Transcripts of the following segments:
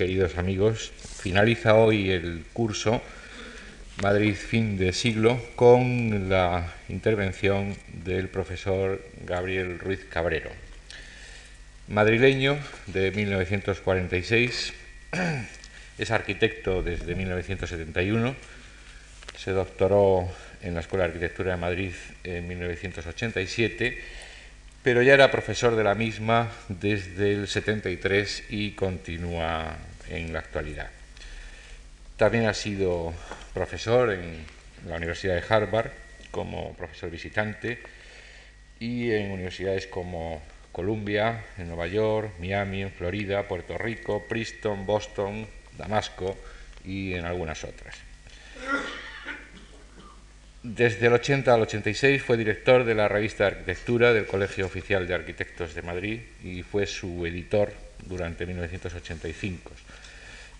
queridos amigos, finaliza hoy el curso Madrid fin de siglo con la intervención del profesor Gabriel Ruiz Cabrero. Madrileño de 1946, es arquitecto desde 1971, se doctoró en la Escuela de Arquitectura de Madrid en 1987 pero ya era profesor de la misma desde el 73 y continúa en la actualidad. También ha sido profesor en la Universidad de Harvard como profesor visitante y en universidades como Columbia, en Nueva York, Miami, en Florida, Puerto Rico, Princeton, Boston, Damasco y en algunas otras. Desde el 80 al 86 fue director de la revista de arquitectura del Colegio Oficial de Arquitectos de Madrid y fue su editor durante 1985.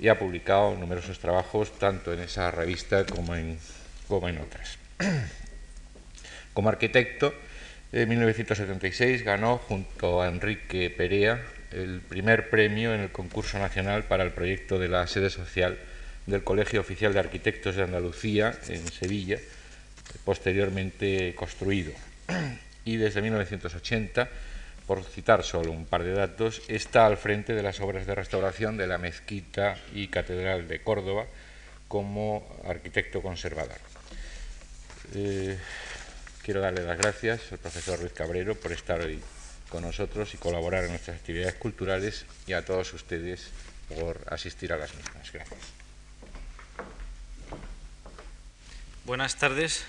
Y ha publicado numerosos trabajos tanto en esa revista como en, otras. Como arquitecto, en 1976 ganó junto a Enrique Perea el primer premio en el concurso nacional para el proyecto de la sede social del Colegio Oficial de Arquitectos de Andalucía en Sevilla posteriormente construido. Y desde 1980, por citar solo un par de datos, está al frente de las obras de restauración de la mezquita y catedral de Córdoba como arquitecto conservador. Eh, quiero darle las gracias al profesor Luis Cabrero por estar hoy con nosotros y colaborar en nuestras actividades culturales y a todos ustedes por asistir a las mismas. Gracias. Buenas tardes,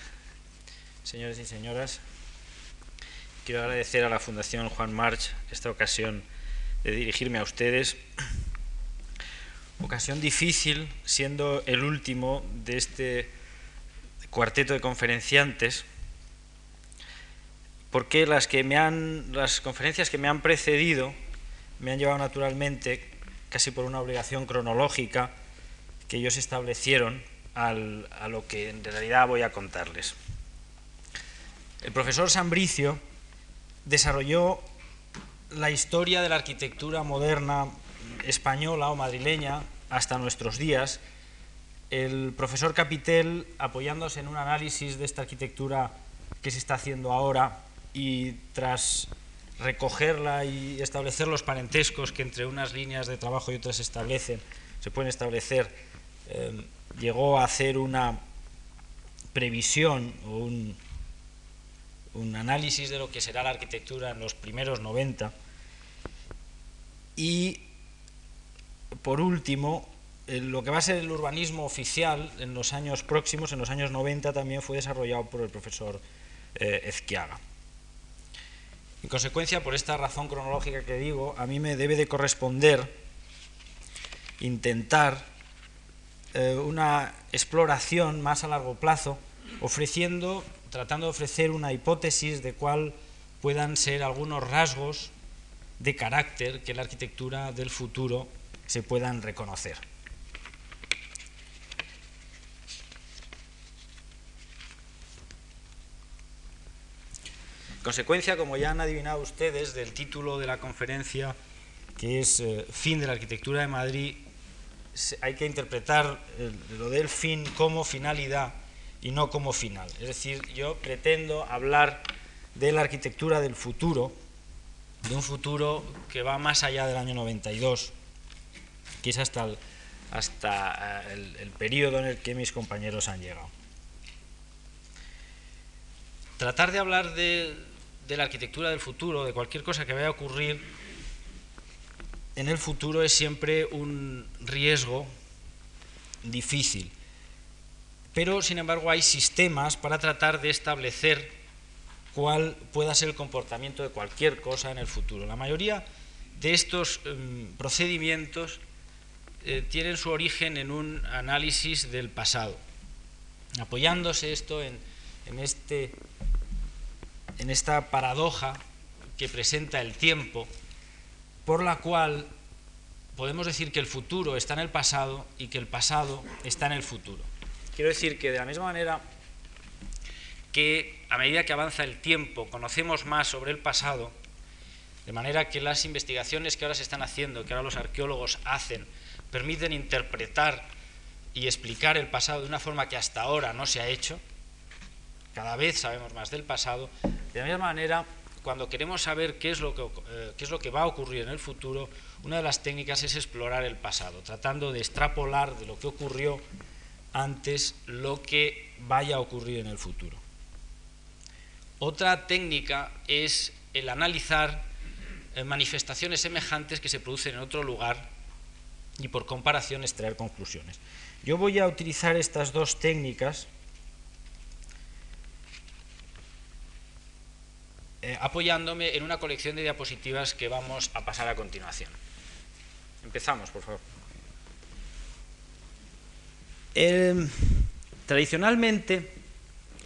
señores y señoras. Quiero agradecer a la Fundación Juan March esta ocasión de dirigirme a ustedes. Ocasión difícil, siendo el último de este cuarteto de conferenciantes, porque las, que me han, las conferencias que me han precedido me han llevado naturalmente, casi por una obligación cronológica, que ellos establecieron a lo que en realidad voy a contarles. El profesor Sambricio desarrolló la historia de la arquitectura moderna española o madrileña hasta nuestros días. El profesor Capitel, apoyándose en un análisis de esta arquitectura que se está haciendo ahora y tras recogerla y establecer los parentescos que entre unas líneas de trabajo y otras se establecen, se pueden establecer, eh, llegó a hacer una previsión o un, un análisis de lo que será la arquitectura en los primeros 90 y por último lo que va a ser el urbanismo oficial en los años próximos, en los años 90 también fue desarrollado por el profesor eh, Ezquiaga. En consecuencia, por esta razón cronológica que digo, a mí me debe de corresponder intentar eh, una exploración más a largo plazo, ofreciendo tratando de ofrecer una hipótesis de cuál puedan ser algunos rasgos de carácter que la arquitectura del futuro se puedan reconocer. Consecuencia, como ya han adivinado ustedes, del título de la conferencia, que es eh, Fin de la Arquitectura de Madrid, hay que interpretar lo del fin como finalidad y no como final. Es decir, yo pretendo hablar de la arquitectura del futuro, de un futuro que va más allá del año 92, que es hasta el, hasta eh, el, periodo en el que mis compañeros han llegado. Tratar de hablar de, de la arquitectura del futuro, de cualquier cosa que vaya a ocurrir en el futuro es siempre un riesgo difícil pero sin embargo hay sistemas para tratar de establecer cuál pueda ser el comportamiento de cualquier cosa en el futuro. La mayoría de estos em, procedimientos eh, tienen su origen en un análisis del pasado, apoyándose esto en, este, en esta paradoja que presenta el tiempo, por la cual podemos decir que el futuro está en el pasado y que el pasado está en el futuro. Quiero decir que de la misma manera que a medida que avanza el tiempo conocemos más sobre el pasado, de manera que las investigaciones que ahora se están haciendo, que ahora los arqueólogos hacen permiten interpretar y explicar el pasado de una forma que hasta ahora no se ha hecho. Cada vez sabemos más del pasado. De la misma manera, cuando queremos saber qué es lo que, eh, qué es lo que va a ocurrir en el futuro, una de las técnicas es explorar el pasado, tratando de extrapolar de lo que ocurrió antes lo que vaya a ocurrir en el futuro. Otra técnica es el analizar eh, manifestaciones semejantes que se producen en otro lugar y por comparación extraer conclusiones. Yo voy a utilizar estas dos técnicas eh, apoyándome en una colección de diapositivas que vamos a pasar a continuación. Empezamos, por favor. Tradicionalmente,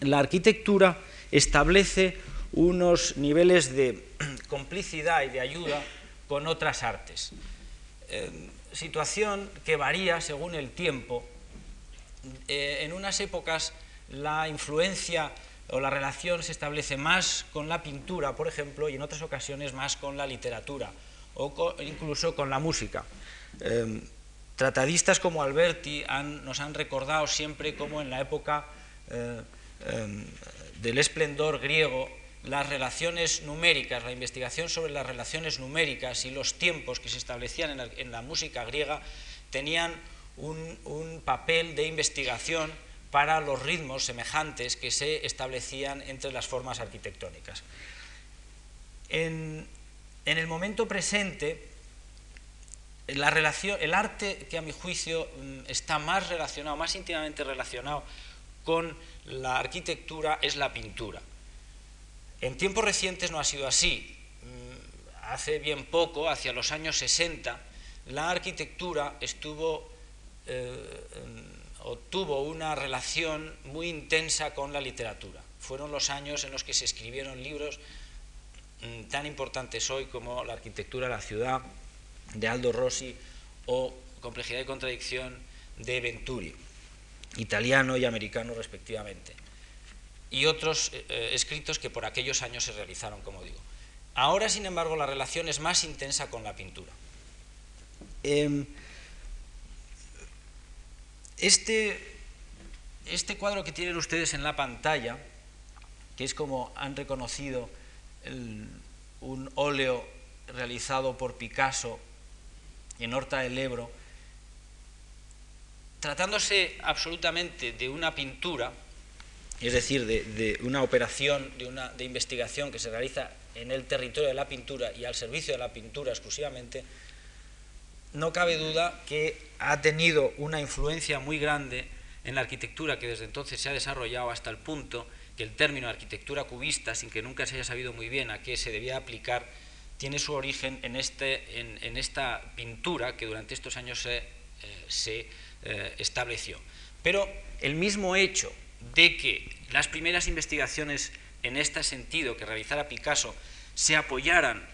la arquitectura establece unos niveles de complicidad y de ayuda con otras artes. Eh, situación que varía según el tiempo. Eh, en unas épocas la influencia o la relación se establece más con la pintura, por ejemplo, y en otras ocasiones más con la literatura o incluso con la música. Eh, tratadistas como Alberti nos han recordado siempre como en la época del esplendor griego las relaciones numéricas, la investigación sobre las relaciones numéricas y los tiempos que se establecían en la, música griega tenían un, papel de investigación para los ritmos semejantes que se establecían entre las formas arquitectónicas. En, el momento presente, la relación, el arte que a mi juicio mm, está más relacionado, más íntimamente relacionado con la arquitectura es la pintura. En tiempos recientes no ha sido así. Mm, hace bien poco, hacia los años 60, la arquitectura estuvo eh, o tuvo una relación muy intensa con la literatura. Fueron los años en los que se escribieron libros mm, tan importantes hoy como La arquitectura de la ciudad de Aldo Rossi o Complejidad y contradicción de Venturi, italiano y americano respectivamente y otros eh, eh, escritos que por aquellos años se realizaron, como digo. Ahora, sin embargo, la relación es más intensa con la pintura. Em, este, este cuadro que tienen ustedes en la pantalla, que es como han reconocido un óleo realizado por Picasso en Horta del Ebro, tratándose absolutamente de una pintura, es decir, de, una operación de, una, de investigación que se realiza en el territorio de la pintura y al servicio de la pintura exclusivamente, no cabe duda que ha tenido una influencia muy grande en la arquitectura que desde entonces se ha desarrollado hasta el punto que el término arquitectura cubista, sin que nunca se haya sabido muy bien a qué se debía aplicar, tiene su origen en, este, en, esta pintura que durante estos años se, eh, eh, estableció. Pero el mismo hecho de que las primeras investigaciones en este sentido que realizara Picasso se apoyaran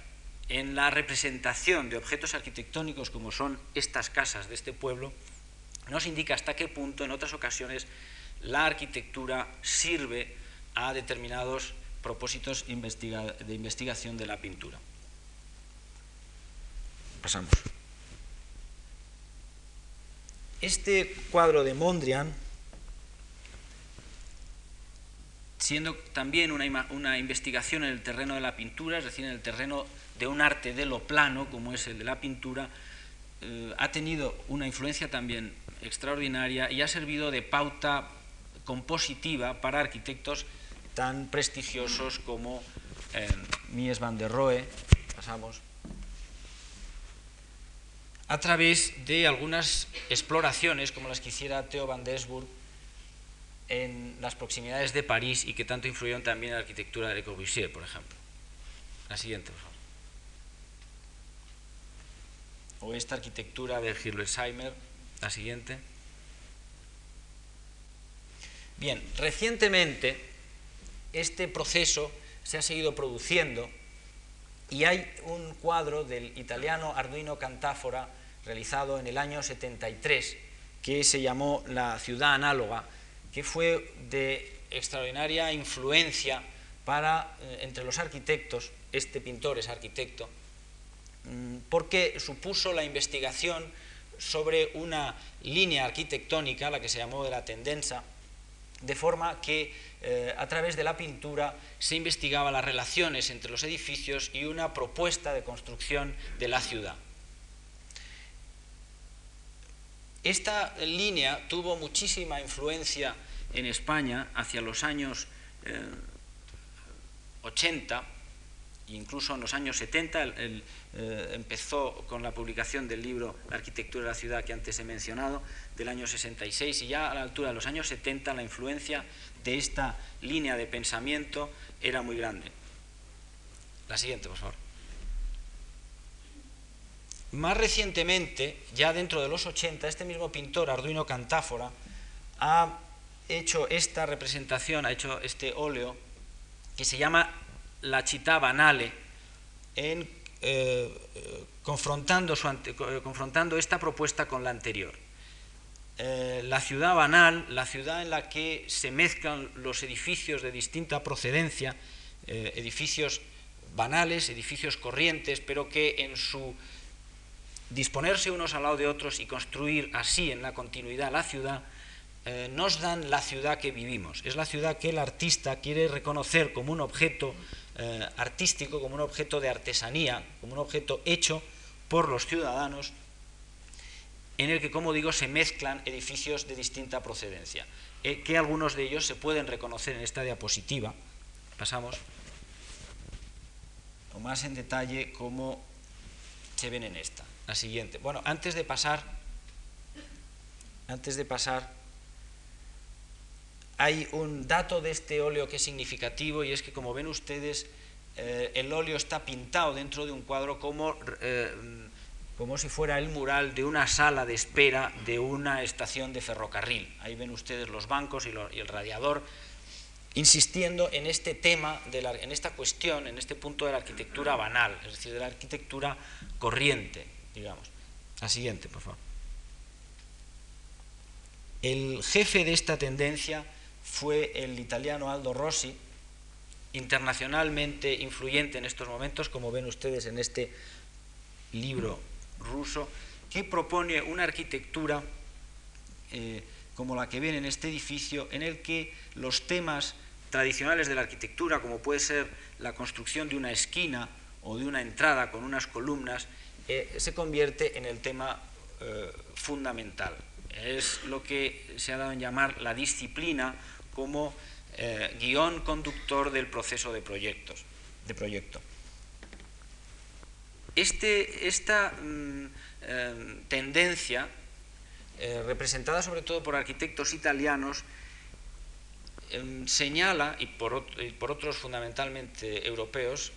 en la representación de objetos arquitectónicos como son estas casas de este pueblo, nos indica hasta qué punto en otras ocasiones la arquitectura sirve a determinados propósitos de investigación de la pintura. Pasamos. Este cuadro de Mondrian siendo también una, investigación en el terreno de la pintura, es decir, en el terreno de un arte de lo plano, como es el de la pintura, eh, ha tenido una influencia también extraordinaria y ha servido de pauta compositiva para arquitectos tan prestigiosos como eh, Mies van der Rohe, pasamos, a través de algunas exploraciones como las que hiciera Theo van Desburg en las proximidades de París y que tanto influyeron también en la arquitectura de Le Corbusier, por ejemplo. La siguiente, por favor. O esta arquitectura de Hirlesheimer, la siguiente. Bien, recientemente este proceso se ha seguido produciendo y hay un cuadro del italiano Arduino Cantáfora realizado en el año 73 que se llamó La ciudad análoga que fue de extraordinaria influencia para, eh, entre los arquitectos, este pintor es arquitecto, mm, porque supuso la investigación sobre una línea arquitectónica, la que se llamó de la tendenza, de forma que eh, a través de la pintura se investigaba las relaciones entre los edificios y una propuesta de construcción de la ciudad. Esta línea tuvo muchísima influencia en España hacia los años 80, eh, incluso en los años 70 eh, empezó con la publicación del libro La arquitectura de la ciudad que antes he mencionado, del año 66, y ya a la altura de los años 70 la influencia de esta línea de pensamiento era muy grande. La siguiente, por favor. Más recientemente, ya dentro de los 80, este mismo pintor, Arduino Cantáfora, ha hecho esta representación, ha hecho este óleo que se llama La Città Banale, en, eh, confrontando, esta propuesta con la anterior. Eh, la ciudad banal, la ciudad en la que se mezclan los edificios de distinta procedencia, eh, edificios banales, edificios corrientes, pero que en su disponerse unos al lado de otros y construir así en la continuidad la ciudad, eh, nos dan la ciudad que vivimos. Es la ciudad que el artista quiere reconocer como un objeto eh, artístico, como un objeto de artesanía, como un objeto hecho por los ciudadanos, en el que, como digo, se mezclan edificios de distinta procedencia, eh, que algunos de ellos se pueden reconocer en esta diapositiva. Pasamos. O más en detalle cómo se ven en esta siguiente. Bueno, antes de pasar, antes de pasar, hay un dato de este óleo que es significativo y es que como ven ustedes, eh, el óleo está pintado dentro de un cuadro como, eh, como si fuera el mural de una sala de espera de una estación de ferrocarril. Ahí ven ustedes los bancos y, y el radiador insistiendo en este tema, de la, en esta cuestión, en este punto de la arquitectura banal, es decir, de la arquitectura corriente digamos. La siguiente, por favor. El jefe de esta tendencia fue el italiano Aldo Rossi, internacionalmente influyente en estos momentos, como ven ustedes en este libro ruso, que propone una arquitectura eh, como la que ven en este edificio, en el que los temas tradicionales de la arquitectura, como puede ser la construcción de una esquina o de una entrada con unas columnas, eh, se convierte en el tema eh, fundamental. Es lo que se ha dado en llamar la disciplina como eh, guion conductor del proceso de proyectos. De proyecto. Este, esta mm, tendencia, representada sobre todo por arquitectos italianos, señala, y por, y por, otros fundamentalmente europeos,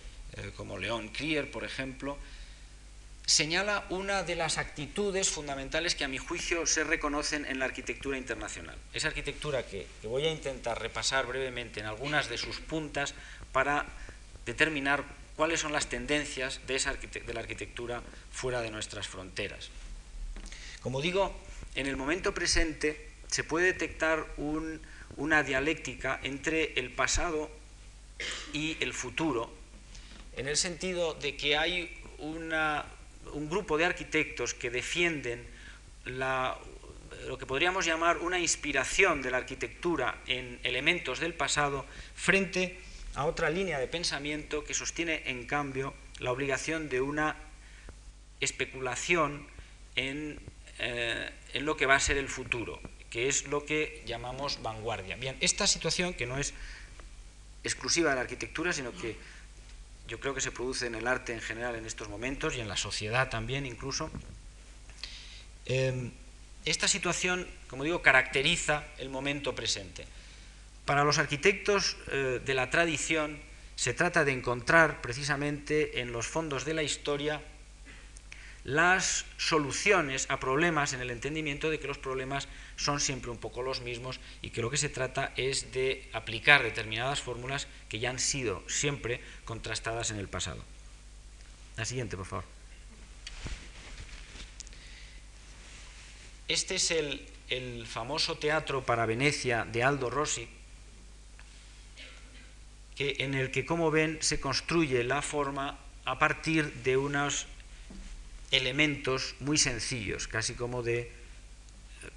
como León Krier, por ejemplo, señala una de las actitudes fundamentales que a mi juicio se reconocen en la arquitectura internacional. Esa arquitectura que, voy a intentar repasar brevemente en algunas de sus puntas para determinar cuáles son las tendencias de, esa de la arquitectura fuera de nuestras fronteras. Como digo, en el momento presente se puede detectar una dialéctica entre el pasado y el futuro, en el sentido de que hay una un grupo de arquitectos que defienden lo que podríamos llamar una inspiración de la arquitectura en elementos del pasado frente a otra línea de pensamiento que sostiene en cambio la obligación de una especulación en, eh, en lo que va a ser el futuro, que es lo que llamamos vanguardia. Bien, esta situación que no es exclusiva de la arquitectura, sino que yo creo que se produce en el arte en general en estos momentos y en la sociedad también incluso. Em, esta situación, como digo, caracteriza el momento presente. Para los arquitectos eh, de la tradición se trata de encontrar precisamente en los fondos de la historia las soluciones a problemas en el entendimiento de que los problemas son siempre un poco los mismos y que lo que se trata es de aplicar determinadas fórmulas que ya han sido siempre contrastadas en el pasado. La siguiente, por favor. Este es el, famoso teatro para Venecia de Aldo Rossi, que, en el que, como ven, se construye la forma a partir de unos elementos muy sencillos, casi como de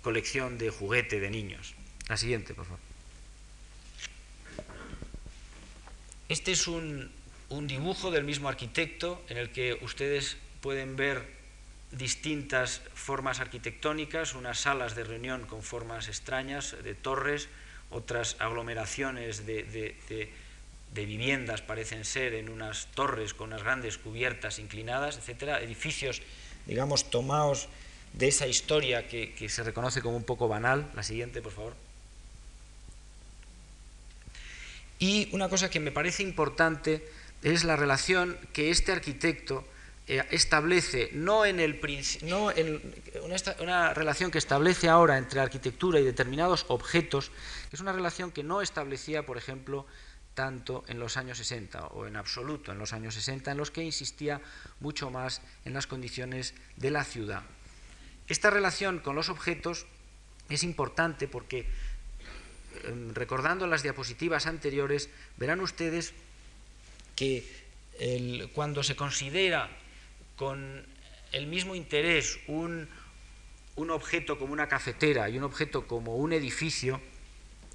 colección de juguete de niños. La siguiente, por favor. Este es un, un dibujo del mismo arquitecto en el que ustedes pueden ver distintas formas arquitectónicas, unas salas de reunión con formas extrañas, de torres, otras aglomeraciones de, viviendas parecen ser en unas torres con unas grandes cubiertas inclinadas, etcétera, edificios, digamos, tomados de esa historia que, que se reconoce como un poco banal. La siguiente, por favor. Y una cosa que me parece importante es la relación que este arquitecto eh, establece, no en el no en una, una, relación que establece ahora entre arquitectura y determinados objetos, que es una relación que no establecía, por ejemplo, tanto en los años 60 o en absoluto en los años 60, en los que insistía mucho más en las condiciones de la ciudad. Esta relación con los objetos es importante porque, em, recordando las diapositivas anteriores, verán ustedes que cuando se considera con el mismo interés un, un objeto como una cafetera y un objeto como un edificio,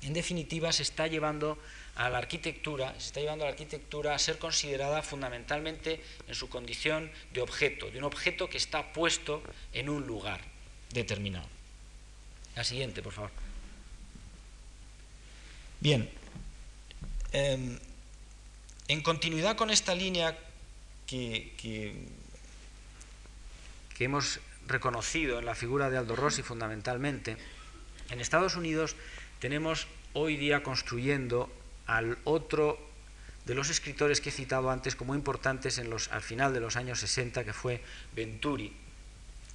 en definitiva se está llevando a la arquitectura, se está llevando a la arquitectura a ser considerada fundamentalmente en su condición de objeto, de un objeto que está puesto en un lugar determinado. La siguiente, por favor. Bien. Em, en continuidad con esta línea que, hemos reconocido en la figura de Aldo Rossi fundamentalmente, en Estados Unidos tenemos hoy día construyendo al otro de los escritores que he citado antes como importantes en los, al final de los años 60, que fue Venturi,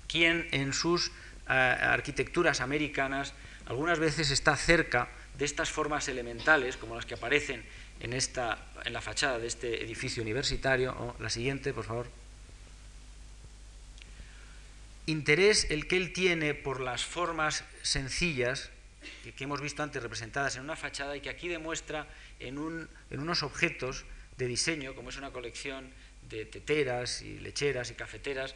quien en sus eh, arquitecturas americanas algunas veces está cerca de estas formas elementales, como las que aparecen en, esta, en la fachada de este edificio universitario. o la siguiente, por favor. Interés el que él tiene por las formas sencillas que, hemos visto antes representadas en una fachada y que aquí demuestra en, un, en unos objetos de diseño, como es una colección de teteras y lecheras y cafeteras,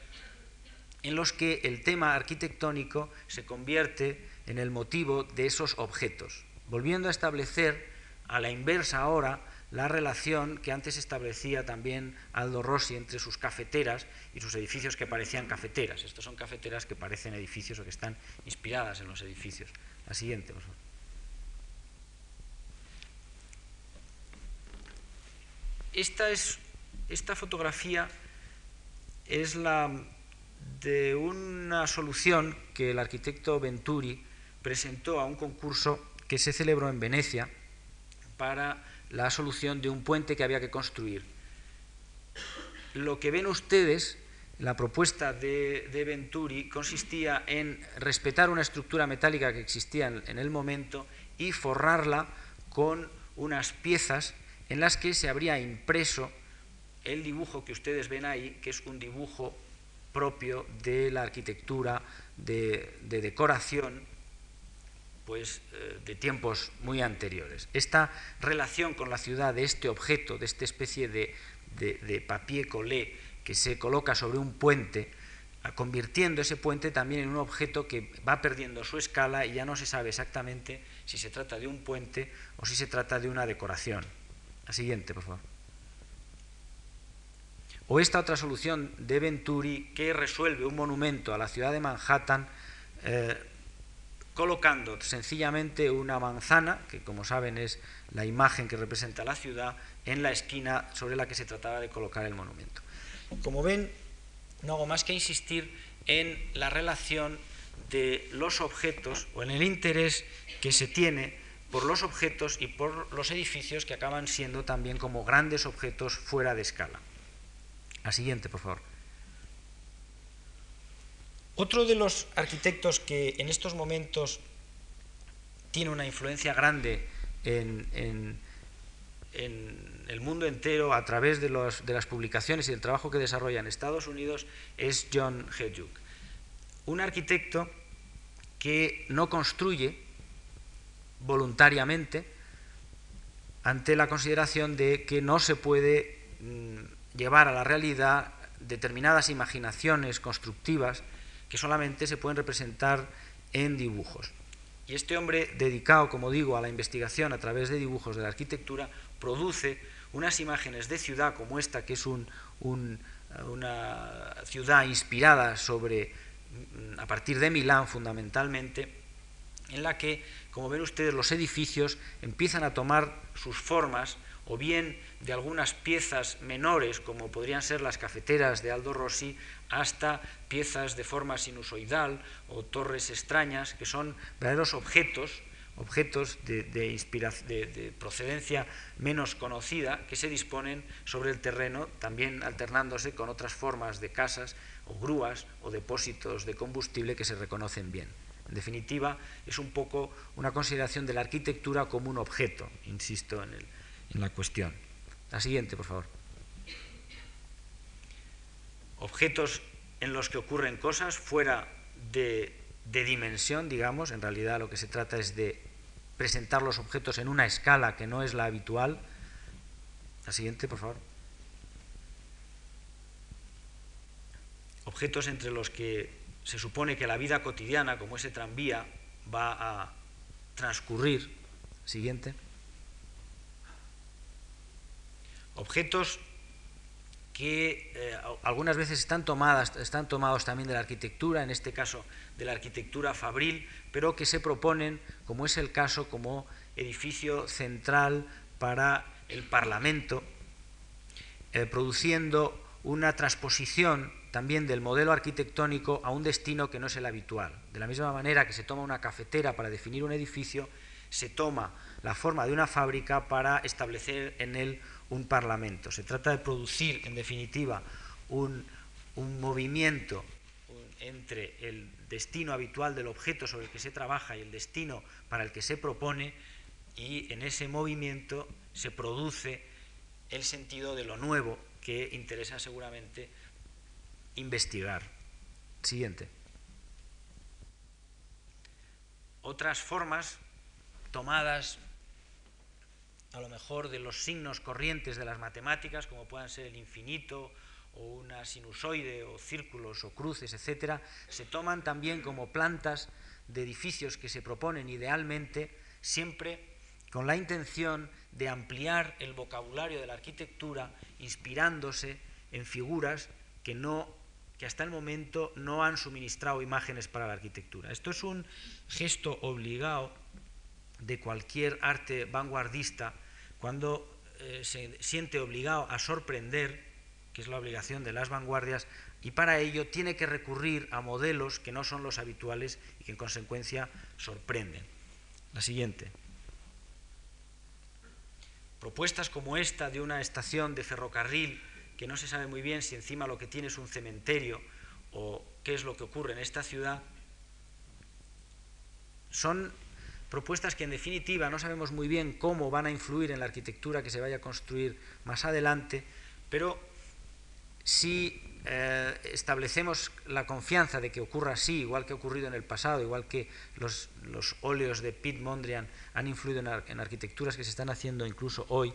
en los que el tema arquitectónico se convierte en el motivo de esos objetos, volviendo a establecer a la inversa ahora la relación que antes establecía también Aldo Rossi entre sus cafeteras y sus edificios que parecían cafeteras. Estos son cafeteras que parecen edificios o que están inspiradas en los edificios. La siguiente, por favor. Esta, es, esta fotografía es la de una solución que el arquitecto Venturi presentó a un concurso que se celebró en Venecia para la solución de un puente que había que construir. Lo que ven ustedes, la propuesta de, Venturi consistía en respetar una estructura metálica que existía en, el momento y forrarla con unas piezas en las que se habría impreso el dibujo que ustedes ven ahí, que es un dibujo propio de la arquitectura de decoración pues, eh, de tiempos muy anteriores. Esta relación con la ciudad de este objeto, de esta especie de, de, papier collé que se coloca sobre un puente, convirtiendo ese puente también en un objeto que va perdiendo su escala y ya no se sabe exactamente si se trata de un puente o si se trata de una decoración. La siguiente, por favor. O esta otra solución de Venturi que resuelve un monumento a la ciudad de Manhattan eh, colocando sencillamente una manzana, que como saben es la imagen que representa la ciudad, en la esquina sobre la que se trataba de colocar el monumento. Como ven, no hago más que insistir en la relación de los objetos o en el interés que se tiene por los objetos y por los edificios que acaban siendo también como grandes objetos fuera de escala. La siguiente, por favor. Otro de los arquitectos que en estos momentos tiene una influencia grande en, el mundo entero a través de, las publicaciones y el trabajo que desarrolla en Estados Unidos es John Hedjuk. Un arquitecto que no construye voluntariamente ante la consideración de que no se puede mm, llevar a la realidad determinadas imaginaciones constructivas que solamente se pueden representar en dibujos. Y este hombre, dedicado, como digo, a la investigación a través de dibujos de la arquitectura, produce unas imágenes de ciudad como esta, que es una ciudad inspirada sobre, mm, a partir de Milán fundamentalmente, en la que, como ven ustedes, los edificios empiezan a tomar sus formas o bien de algunas piezas menores, como podrían ser las cafeteras de Aldo Rossi, hasta piezas de forma sinusoidal o torres extrañas, que son verdaderos objetos, objetos de, de, procedencia menos conocida, que se disponen sobre el terreno, también alternándose con otras formas de casas o grúas o depósitos de combustible que se reconocen bien. En definitiva, es un poco una consideración de la arquitectura como un objeto, insisto en la cuestión. La siguiente, por favor. Objetos en los que ocurren cosas fuera de, dimensión, digamos, en realidad lo que se trata es de presentar los objetos en una escala que no es la habitual. La siguiente, por favor. Objetos entre los que se supone que la vida cotidiana, como ese tranvía, va a transcurrir. Siguiente objetos que eh, algunas veces están, tomadas, están tomados también de la arquitectura, en este caso de la arquitectura fabril, pero que se proponen, como es el caso, como edificio central para el Parlamento, eh, produciendo una transposición también del modelo arquitectónico a un destino que no es el habitual. De la misma manera que se toma una cafetera para definir un edificio, se toma la forma de una fábrica para establecer en él un parlamento. Se trata de producir, en definitiva, un, movimiento entre el destino habitual del objeto sobre el que se trabaja y el destino para el que se propone, y en ese movimiento se produce el sentido de lo nuevo que interesa seguramente investigar. Siguiente. Otras formas tomadas a lo mejor de los signos corrientes de las matemáticas, como puedan ser el infinito o una sinusoide o círculos o cruces, etcétera, se toman también como plantas de edificios que se proponen idealmente siempre con la intención de ampliar el vocabulario de la arquitectura inspirándose en figuras que no que hasta el momento no han suministrado imágenes para la arquitectura. Esto es un gesto obligado de cualquier arte vanguardista cuando eh, se siente obligado a sorprender, que es la obligación de las vanguardias, y para ello tiene que recurrir a modelos que no son los habituales y que en consecuencia sorprenden. La siguiente. Propuestas como esta de una estación de ferrocarril que no se sabe muy bien si encima lo que tiene es un cementerio o qué es lo que ocurre en esta ciudad, son propuestas que en definitiva no sabemos muy bien cómo van a influir en la arquitectura que se vaya a construir más adelante, pero si eh, establecemos la confianza de que ocurra así, igual que ha ocurrido en el pasado, igual que los, óleos de Piet Mondrian han influido en, arquitecturas que se están haciendo incluso hoy,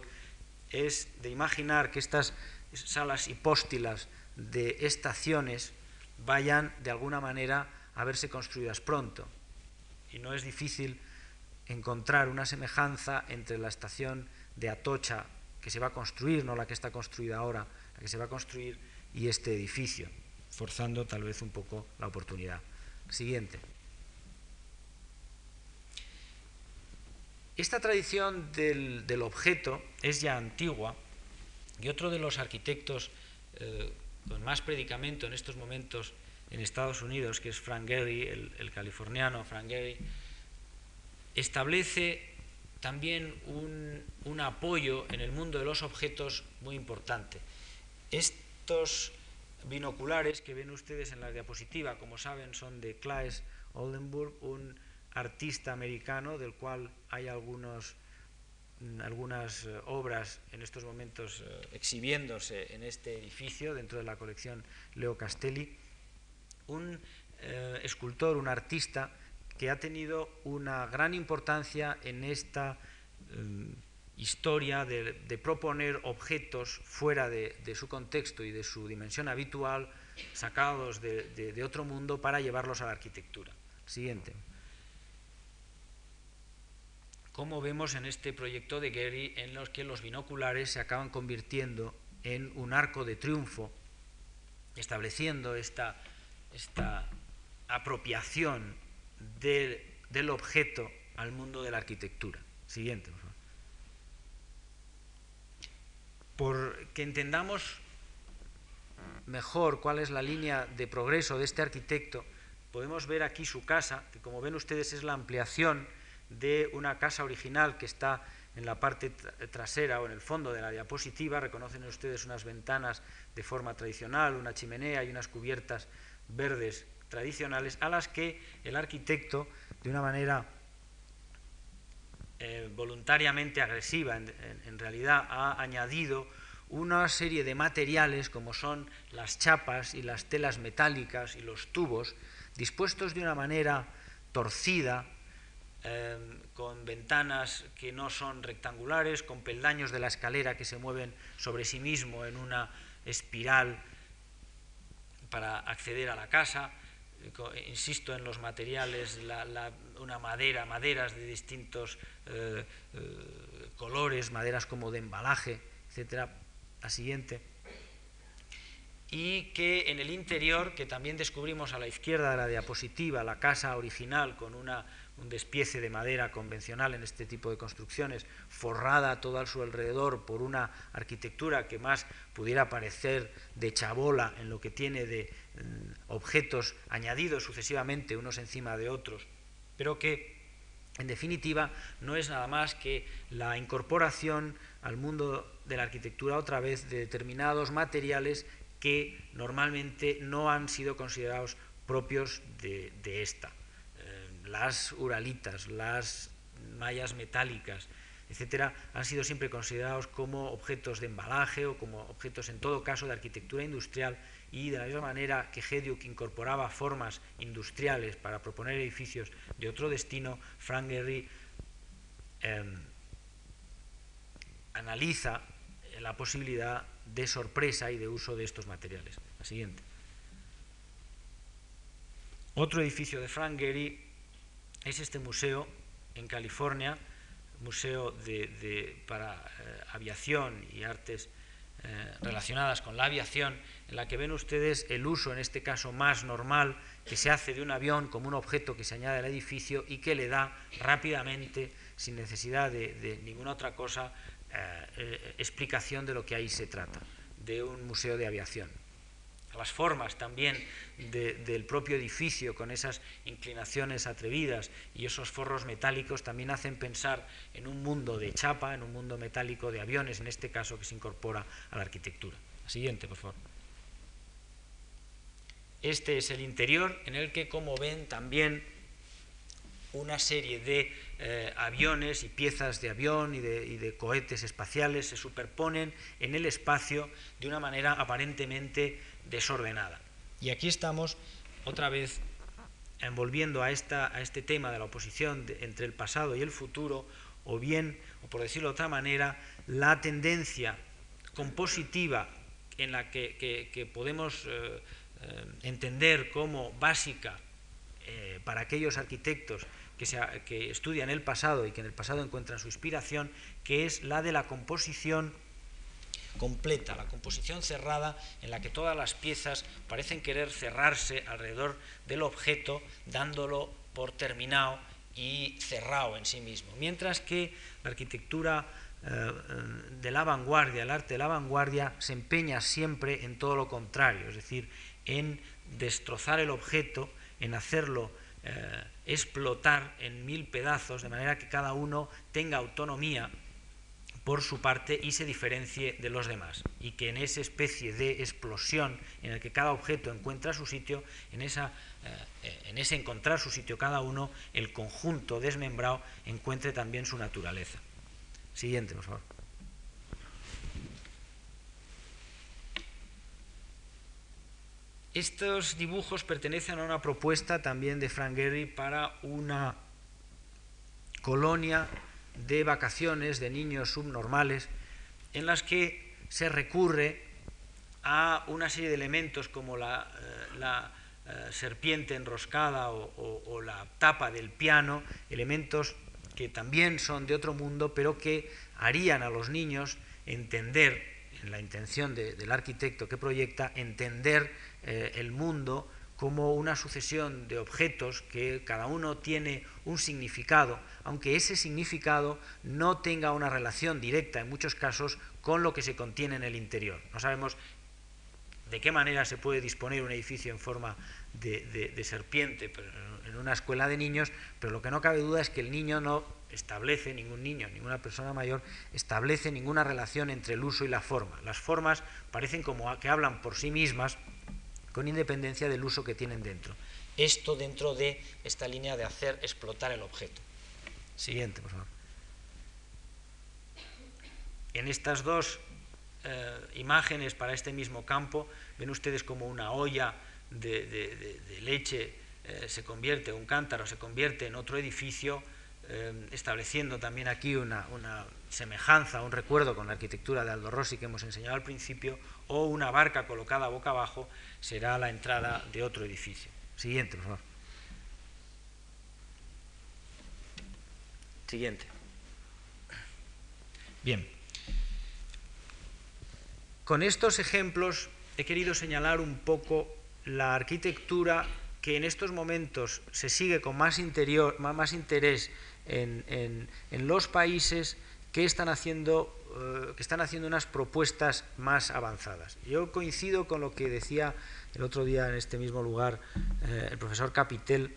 es de imaginar que estas salas hipóstilas de estaciones vayan de alguna manera a verse construidas pronto. Y no es difícil encontrar una semejanza entre la estación de Atocha que se va a construir, no la que está construida ahora, la que se va a construir, y este edificio, forzando tal vez un poco la oportunidad. Siguiente. Esta tradición del, objeto es ya antigua y otro de los arquitectos eh, con más predicamento en estos momentos en Estados Unidos, que es Frank Gehry, el californiano Frank Gehry, establece también un, apoyo en el mundo de los objetos muy importante. Estos binoculares que ven ustedes en la diapositiva, como saben, son de Claes Oldenburg, un artista americano del cual hay algunos, mm, algunas eh, obras en estos momentos eh, exhibiéndose en este edificio dentro de la colección Leo Castelli. Un eh, escultor, un artista que ha tenido una gran importancia en esta em, historia de, proponer objetos fuera de, su contexto y de su dimensión habitual, sacados de, otro mundo para llevarlos a la arquitectura. Siguiente. Como vemos en este proyecto de Gehry, en los que los binoculares se acaban convirtiendo en un arco de triunfo, estableciendo esta, esta apropiación del objeto al mundo de la arquitectura. Siguiente, por favor. Por que entendamos mejor cuál es la línea de progreso de este arquitecto, podemos ver aquí su casa, que como ven ustedes es la ampliación de una casa original que está en la parte trasera o en el fondo de la diapositiva. Reconocen ustedes unas ventanas de forma tradicional, una chimenea y unas cubiertas verdes tradicionales a las que el arquitecto, de una manera eh, voluntariamente agresiva, en, realidad ha añadido una serie de materiales como son las chapas y las telas metálicas y los tubos, dispuestos de una manera torcida, em, con ventanas que no son rectangulares, con peldaños de la escalera que se mueven sobre sí mismo en una espiral para acceder a la casa, insisto en los materiales, una madera, maderas de distintos eh, eh, colores, maderas como de embalaje, etcétera, la siguiente, y que en el interior, que también descubrimos a la izquierda de la diapositiva, la casa original con una, un despiece de madera convencional en este tipo de construcciones, forrada todo a su alrededor por una arquitectura que más pudiera parecer de chabola en lo que tiene de objetos añadidos sucesivamente unos encima de otros, pero que en definitiva no es nada más que la incorporación al mundo de la arquitectura otra vez de determinados materiales que normalmente no han sido considerados propios de, esta. Eh, las uralitas, las mallas metálicas, etcétera, han sido siempre considerados como objetos de embalaje o como objetos, en todo caso, de arquitectura industrial y de la misma manera que Hediuk incorporaba formas industriales para proponer edificios de otro destino, Frank Gehry em, analiza la posibilidad de sorpresa y de uso de estos materiales. La siguiente. Otro edificio de Frank Gehry es este museo en California, museo de, para eh, aviación y artes eh, relacionadas con la aviación, en la que ven ustedes el uso, en este caso más normal, que se hace de un avión como un objeto que se añade al edificio y que le da rápidamente, sin necesidad de ninguna otra cosa, eh, eh, explicación de lo que ahí se trata, de un museo de aviación. Las formas también del propio edificio con esas inclinaciones atrevidas y esos forros metálicos también hacen pensar en un mundo de chapa, en un mundo metálico de aviones, en este caso que se incorpora a la arquitectura. siguiente, por favor. Este es el interior en el que, como ven, también una serie de eh, aviones y piezas de avión y de, cohetes espaciales se superponen en el espacio de una manera aparentemente desordenada. Y aquí estamos otra vez envolviendo a, esta, a este tema de la oposición entre el pasado y el futuro, o bien, o por decirlo de otra manera, la tendencia compositiva en la que, podemos eh, eh, entender como básica para aquellos arquitectos que, estudian el pasado y que en el pasado encuentran su inspiración, que es la de la composición completa, la composición cerrada en la que todas las piezas parecen querer cerrarse alrededor del objeto, dándolo por terminado y cerrado en sí mismo. Mientras que la arquitectura eh, eh, de la vanguardia, el arte de la vanguardia, se empeña siempre en todo lo contrario, es decir, en destrozar el objeto, en hacerlo eh, explotar en mil pedazos, de manera que cada uno tenga autonomía por su parte y se diferencie de los demás. Y que en esa especie de explosión en la que cada objeto encuentra su sitio, en, esa, eh, en ese encontrar su sitio cada uno, el conjunto desmembrado encuentre también su naturaleza. Siguiente, por favor. Estos dibujos pertenecen a una propuesta también de Frank Gehry para una colonia de vacaciones de niños subnormales en las que se recurre a una serie de elementos como la, eh, eh, serpiente enroscada o, la tapa del piano, elementos que también son de otro mundo, pero que harían a los niños entender, en la intención del arquitecto que proyecta, entender eh, el mundo como una sucesión de objetos que cada uno tiene un significado, aunque ese significado no tenga una relación directa en muchos casos con lo que se contiene en el interior. No sabemos de qué manera se puede disponer un edificio en forma de, serpiente en una escuela de niños, pero lo que no cabe duda es que el niño no establece, ningún niño, ninguna persona mayor, establece ninguna relación entre el uso y la forma. Las formas parecen como que hablan por sí mismas con independencia del uso que tienen dentro. Esto dentro de esta línea de hacer explotar el objeto. Siguiente, por favor. En estas dos eh, imágenes para este mismo campo, ven ustedes como una olla de, leche eh, se convierte, un cántaro se convierte en otro edificio, eh, estableciendo también aquí una, semejanza, un recuerdo con la arquitectura de Aldo Rossi que hemos enseñado al principio, o una barca colocada boca abajo será la entrada de otro edificio. Siguiente, por favor. Siguiente. Bien. Con estos ejemplos he querido señalar un poco la arquitectura que en estos momentos se sigue con más, interior, más interés en, los países que están, haciendo, eh, que están haciendo unas propuestas más avanzadas. Yo coincido con lo que decía el otro día en este mismo lugar eh, el profesor Capitel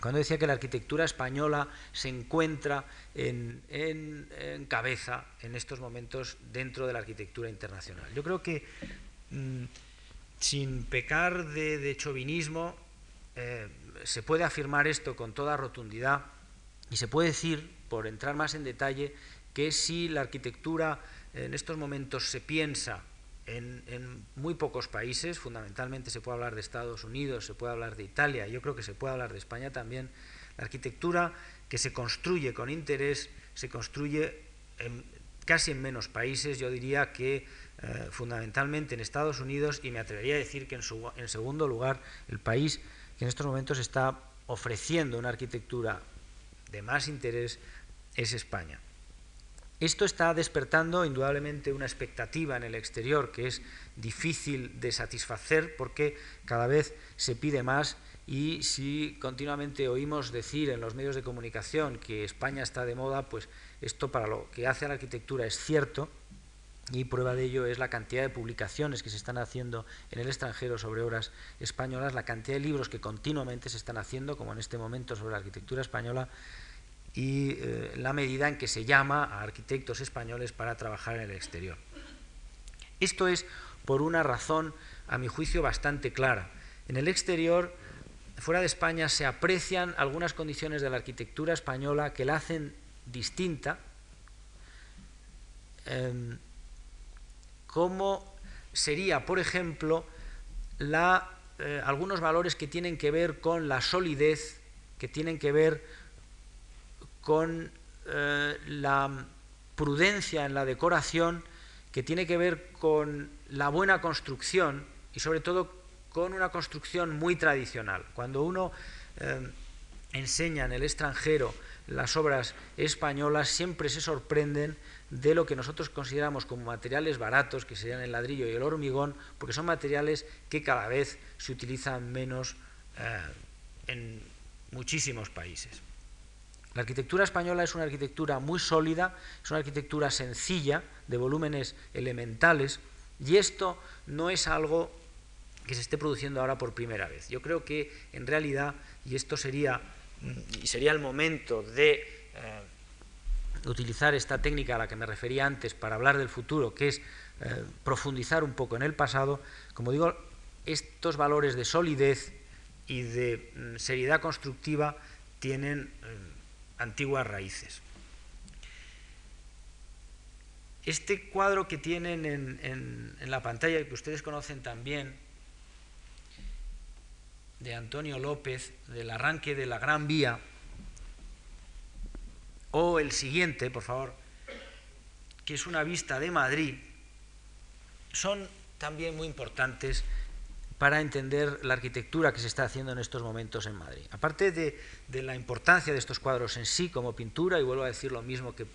cuando decía que la arquitectura española se encuentra en, cabeza en estos momentos dentro de la arquitectura internacional. Yo creo que mm, sin pecar de, chauvinismo eh, se puede afirmar esto con toda rotundidad y se puede decir, por entrar más en detalle, que si la arquitectura en estos momentos se piensa en, muy pocos países, fundamentalmente se puede hablar de Estados Unidos, se puede hablar de Italia, yo creo que se puede hablar de España también, la arquitectura que se construye con interés se construye casi en menos países, yo diría que eh, fundamentalmente en Estados Unidos y me atrevería a decir que en, en segundo lugar el país que en estos momentos está ofreciendo una arquitectura de más interés es España. Esto está despertando indudablemente una expectativa en el exterior que es difícil de satisfacer porque cada vez se pide más y si continuamente oímos decir en los medios de comunicación que España está de moda, pues esto para lo que hace a la arquitectura es cierto y prueba de ello es la cantidad de publicaciones que se están haciendo en el extranjero sobre obras españolas, la cantidad de libros que continuamente se están haciendo, como en este momento sobre la arquitectura española, y eh, la medida en que se llama a arquitectos españoles para trabajar en el exterior. Esto es por una razón, a mi juicio, bastante clara. En el exterior, fuera de España, se aprecian algunas condiciones de la arquitectura española que la hacen distinta, em, como sería, por ejemplo, la, eh, algunos valores que tienen que ver con la solidez, que tienen que ver con eh, la prudencia en la decoración, que tiene que ver con la buena construcción y sobre todo con una construcción muy tradicional. Cuando uno eh, enseña en el extranjero las obras españolas, siempre se sorprenden de lo que nosotros consideramos como materiales baratos, que serían el ladrillo y el hormigón, porque son materiales que cada vez se utilizan menos eh, en muchísimos países. La arquitectura española es una arquitectura muy sólida, es una arquitectura sencilla, de volúmenes elementales, y esto no es algo que se esté produciendo ahora por primera vez. Yo creo que en realidad, y esto sería, mm, y sería el momento de eh, utilizar esta técnica a la que me refería antes para hablar del futuro, que es eh, profundizar un poco en el pasado, como digo, estos valores de solidez y de mm, seriedad constructiva tienen eh, antiguas raíces. Este cuadro que tienen en, la pantalla, y que ustedes conocen también, de Antonio López, del arranque de la Gran Vía, o el siguiente, por favor, que es una vista de Madrid, son también muy importantes para entender la arquitectura que se está haciendo en estos momentos en Madrid. Aparte de, la importancia de estos cuadros en sí como pintura, y vuelvo a decir lo mismo que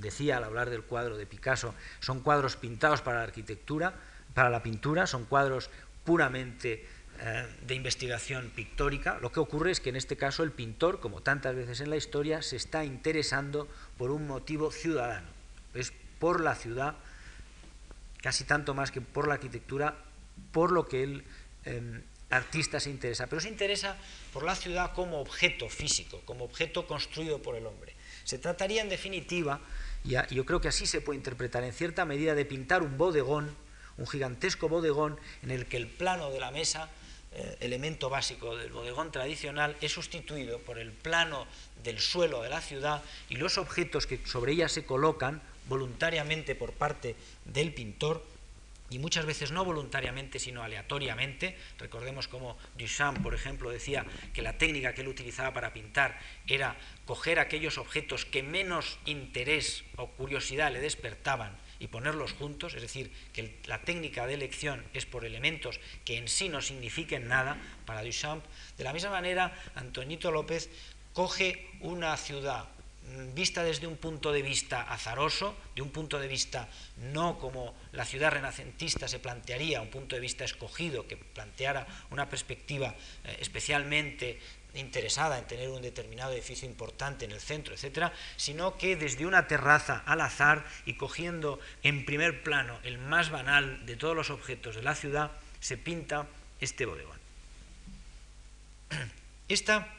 decía al hablar del cuadro de Picasso, son cuadros pintados para la arquitectura, para la pintura, son cuadros puramente eh, de investigación pictórica. Lo que ocurre es que en este caso el pintor, como tantas veces en la historia, se está interesando por un motivo ciudadano. Es por la ciudad, casi tanto más que por la arquitectura, por lo que el em, artista se interesa. Pero se interesa por la ciudad como objeto físico, como objeto construido por el hombre. Se trataría en definitiva, y yo creo que así se puede interpretar en cierta medida, de pintar un bodegón, un gigantesco bodegón en el que el plano de la mesa eh, elemento básico del bodegón tradicional es sustituido por el plano del suelo de la ciudad y los objetos que sobre ella se colocan voluntariamente por parte del pintor y muchas veces no voluntariamente, sino aleatoriamente. Recordemos cómo Duchamp, por ejemplo, decía que la técnica que él utilizaba para pintar era coger aquellos objetos que menos interés o curiosidad le despertaban y ponerlos juntos, es decir, que la técnica de elección es por elementos que en sí no signifiquen nada para Duchamp. De la misma manera, Antoñito López coge una ciudad vista desde un punto de vista azaroso, de un punto de vista no como la ciudad renacentista se plantearía, un punto de vista escogido que planteara una perspectiva eh, especialmente interesada en tener un determinado edificio importante en el centro, etcétera, sino que desde una terraza al azar y cogiendo en primer plano el más banal de todos los objetos de la ciudad, se pinta este bodegón. Esta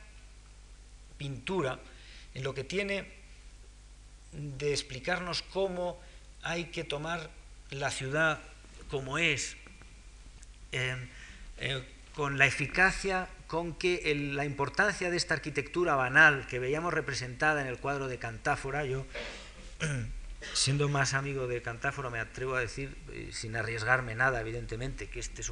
pintura, en lo que tiene de explicarnos cómo hay que tomar la ciudad como es, eh, eh, con la eficacia con que la importancia de esta arquitectura banal que veíamos representada en el cuadro de Cantáfora, yo, siendo más amigo de Cantáfora, me atrevo a decir, eh, sin arriesgarme nada, evidentemente, que este es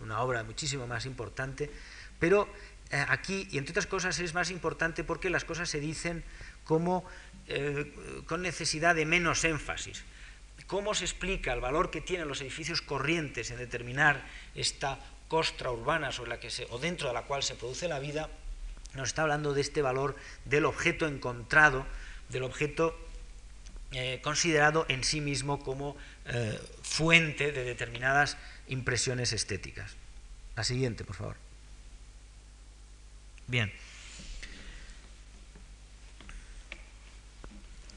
una obra muchísimo más importante, pero eh, aquí, y entre otras cosas, es más importante porque las cosas se dicen como eh, con necesidad de menos énfasis. ¿Cómo se explica el valor que tienen los edificios corrientes en determinar esta costra urbana sobre la que se, o dentro de la cual se produce la vida, nos está hablando de este valor del objeto encontrado, del objeto eh, considerado en sí mismo como fuente de determinadas impresiones estéticas. La siguiente, por favor. Bien.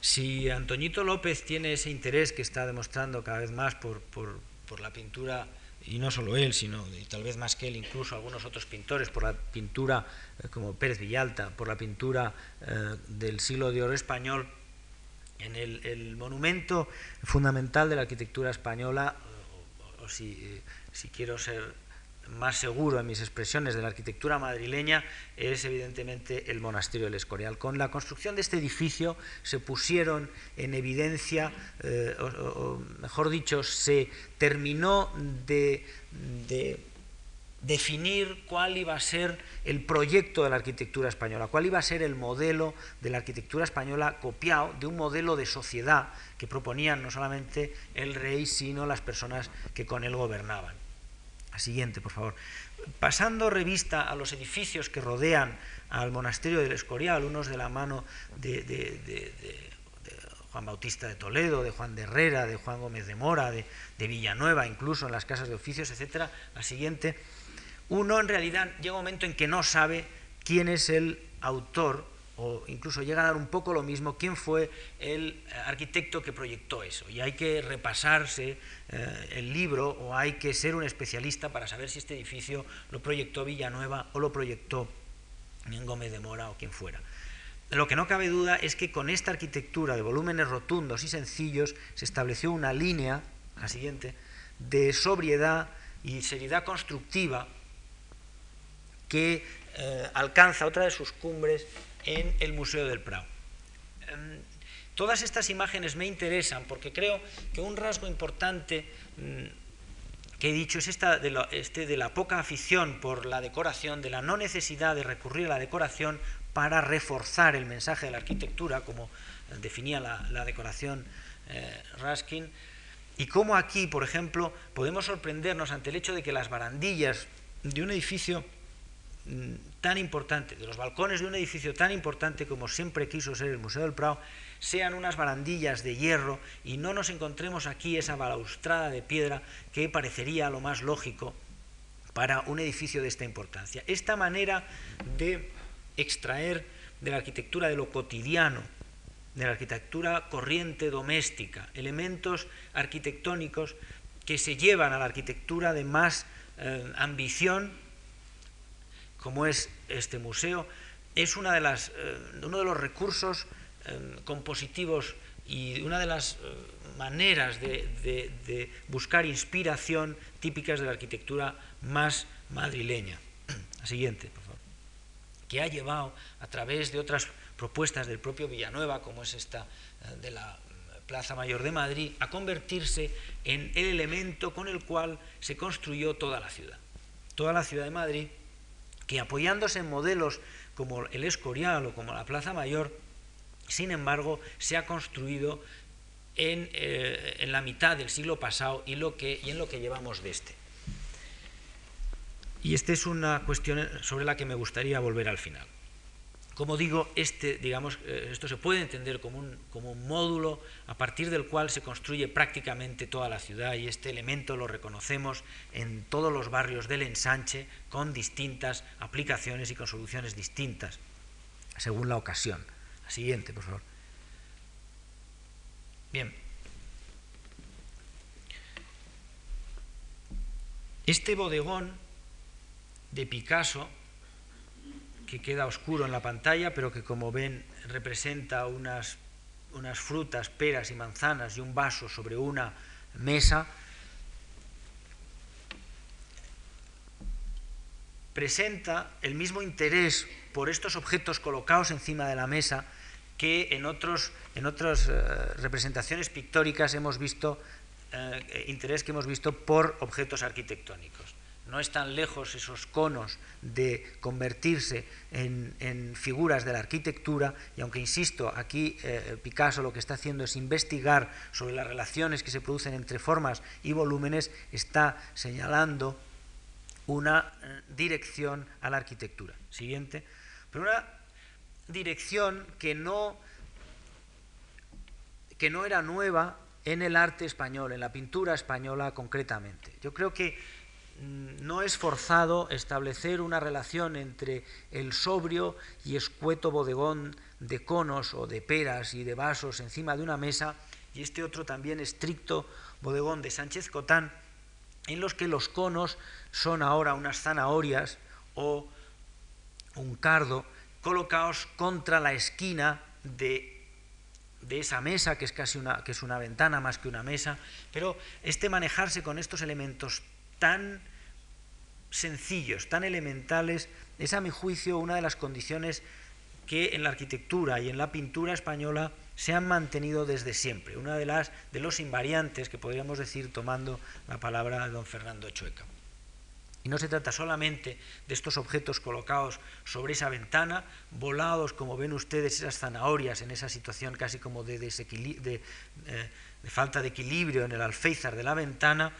Si Antoñito López tiene ese interés que está demostrando cada vez más por, por la pintura y no solo él, sino y tal vez más que él, incluso algunos otros pintores, por la pintura eh, como Pérez Villalta, por la pintura eh, del siglo de oro español, en el, monumento fundamental de la arquitectura española, o, si, eh, si quiero ser más seguro en mis expresiones de la arquitectura madrileña es evidentemente el monasterio del Escorial. Con la construcción de este edificio se pusieron en evidencia, eh, o, mejor dicho, se terminó de, definir cuál iba a ser el proyecto de la arquitectura española, cuál iba a ser el modelo de la arquitectura española copiado de un modelo de sociedad que proponían no solamente el rey, sino las personas que con él gobernaban. La siguiente, por favor. Pasando revista a los edificios que rodean al monasterio del Escorial, unos de la mano de, Juan Bautista de Toledo, de Juan de Herrera, de Juan Gómez de Mora, de, Villanueva, incluso en las casas de oficios, etc. La siguiente. Uno en realidad llega un momento en que no sabe quién es el autor o incluso llega a dar un poco lo mismo quién fue el arquitecto que proyectó eso. Y hay que repasarse eh, el libro o hay que ser un especialista para saber si este edificio lo proyectó Villanueva o lo proyectó Gómez de Mora o quien fuera. Lo que no cabe duda es que con esta arquitectura de volúmenes rotundos y sencillos se estableció una línea, la siguiente, de sobriedad y seriedad constructiva que eh, alcanza otra de sus cumbres en el Museo del Prado. Em, todas estas imágenes me interesan porque creo que un rasgo importante mm, que he dicho es esta este de la poca afición por la decoración, de la no necesidad de recurrir a la decoración para reforzar el mensaje de la arquitectura, como definía la, decoración eh, Raskin, y cómo aquí, por ejemplo, podemos sorprendernos ante el hecho de que las barandillas de un edificio tan importante, de los balcones de un edificio tan importante como siempre quiso ser el Museo del Prado, sean unas barandillas de hierro y no nos encontremos aquí esa balaustrada de piedra que parecería lo más lógico para un edificio de esta importancia. Esta manera de extraer de la arquitectura de lo cotidiano, de la arquitectura corriente doméstica, elementos arquitectónicos que se llevan a la arquitectura de más eh, ambición, como es este museo, es una de las, eh, uno de los recursos eh, compositivos y una de las maneras de, buscar inspiración típicas de la arquitectura más madrileña. La siguiente, por favor. Que ha llevado a través de otras propuestas del propio Villanueva, como es esta eh, de la mm, Plaza Mayor de Madrid, a convertirse en el elemento con el cual se construyó toda la ciudad. Toda la ciudad de Madrid, que apoyándose en modelos como el Escorial o como la Plaza Mayor, sin embargo, se ha construido en, eh, en la mitad del siglo pasado y, lo que, y en lo que llevamos de este. Y esta es una cuestión sobre la que me gustaría volver al final. Como digo, este, digamos, eh, esto se puede entender como un, como un módulo a partir del cual se construye prácticamente toda la ciudad y este elemento lo reconocemos en todos los barrios del ensanche con distintas aplicaciones y con soluciones distintas según la ocasión. La siguiente, por favor. Bien. Este bodegón de Picasso, que queda oscuro en la pantalla, pero que como ven representa unas, frutas, peras y manzanas y un vaso sobre una mesa, presenta el mismo interés por estos objetos colocados encima de la mesa que en, otros, en otras eh, representaciones pictóricas hemos visto, eh, interés que hemos visto por objetos arquitectónicos. No están lejos esos conos de convertirse en, figuras de la arquitectura y aunque insisto, aquí eh, Picasso lo que está haciendo es investigar sobre las relaciones que se producen entre formas y volúmenes, está señalando una dirección a la arquitectura. Siguiente. Pero una dirección que no, que no era nueva en el arte español, en la pintura española concretamente. Yo creo que no es forzado establecer una relación entre el sobrio y escueto bodegón de conos o de peras y de vasos encima de una mesa y este otro también estricto bodegón de Sánchez Cotán, en los que los conos son ahora unas zanahorias o un cardo. Colocados contra la esquina de, de, esa mesa, que es casi una, que es una ventana más que una mesa, pero este manejarse con estos elementos tan sencillos, tan elementales, es a mi juicio una de las condiciones que en la arquitectura y en la pintura española se han mantenido desde siempre, una de las de los invariantes que podríamos decir tomando la palabra de don Fernando Chueca. Y no se trata solamente de estos objetos colocados sobre esa ventana, volados, como ven ustedes, esas zanahorias en esa situación casi como de, de, eh, falta de equilibrio en el alféizar de la ventana,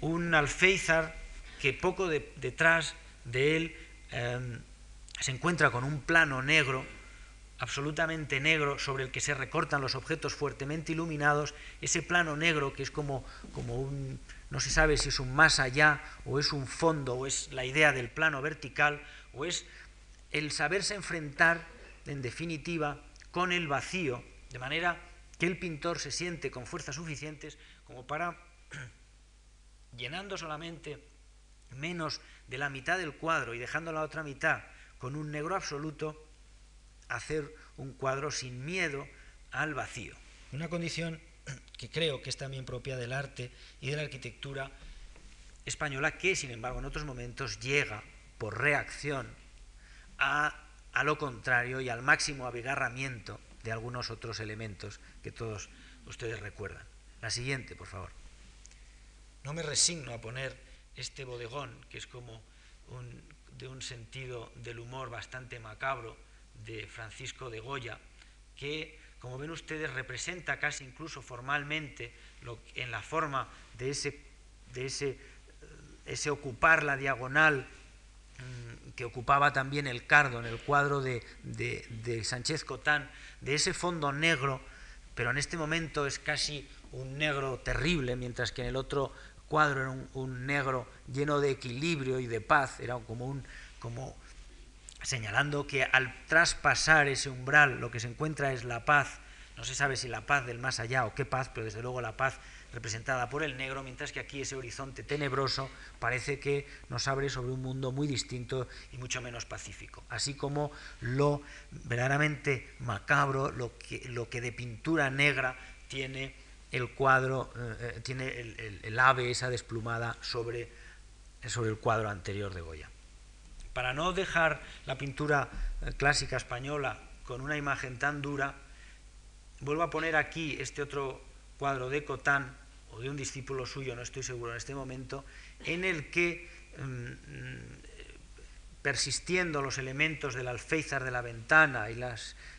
un alféizar que poco detrás de él em, se encuentra con un plano negro, absolutamente negro, sobre el que se recortan los objetos fuertemente iluminados, ese plano negro que es como, como un, no se sabe si es un más allá o es un fondo o es la idea del plano vertical o es el saberse enfrentar en definitiva con el vacío, de manera que el pintor se siente con fuerzas suficientes como para, llenando solamente menos de la mitad del cuadro y dejando la otra mitad con un negro absoluto, hacer un cuadro sin miedo al vacío. Una condición que creo que es también propia del arte y de la arquitectura española, que sin embargo en otros momentos llega por reacción a, lo contrario y al máximo abigarramiento de algunos otros elementos que todos ustedes recuerdan. La siguiente, por favor. No me resigno a poner este bodegón, que es como de un sentido del humor bastante macabro de Francisco de Goya, que, como ven ustedes, representa casi incluso formalmente en la forma de ese, de ese, ese ocupar la diagonal mm, que ocupaba también el cardo en el cuadro de, de, Sánchez Cotán, de ese fondo negro, pero en este momento es casi un negro terrible, mientras que en el otro cuadro era un, negro lleno de equilibrio y de paz, era como un como señalando que al traspasar ese umbral lo que se encuentra es la paz, no se sabe si la paz del más allá o qué paz, pero desde luego la paz representada por el negro, mientras que aquí ese horizonte tenebroso parece que nos abre sobre un mundo muy distinto y mucho menos pacífico, así como lo verdaderamente macabro, lo que, lo que de pintura negra tiene el cuadro, eh, eh, tiene el, ave esa desplumada sobre, sobre el cuadro anterior de Goya. Para no dejar la pintura eh, clásica española con una imagen tan dura, vuelvo a poner aquí este otro cuadro de Cotán, o de un discípulo suyo, no estoy seguro en este momento, en el que, mm, persistiendo los elementos del alféizar de la ventana y la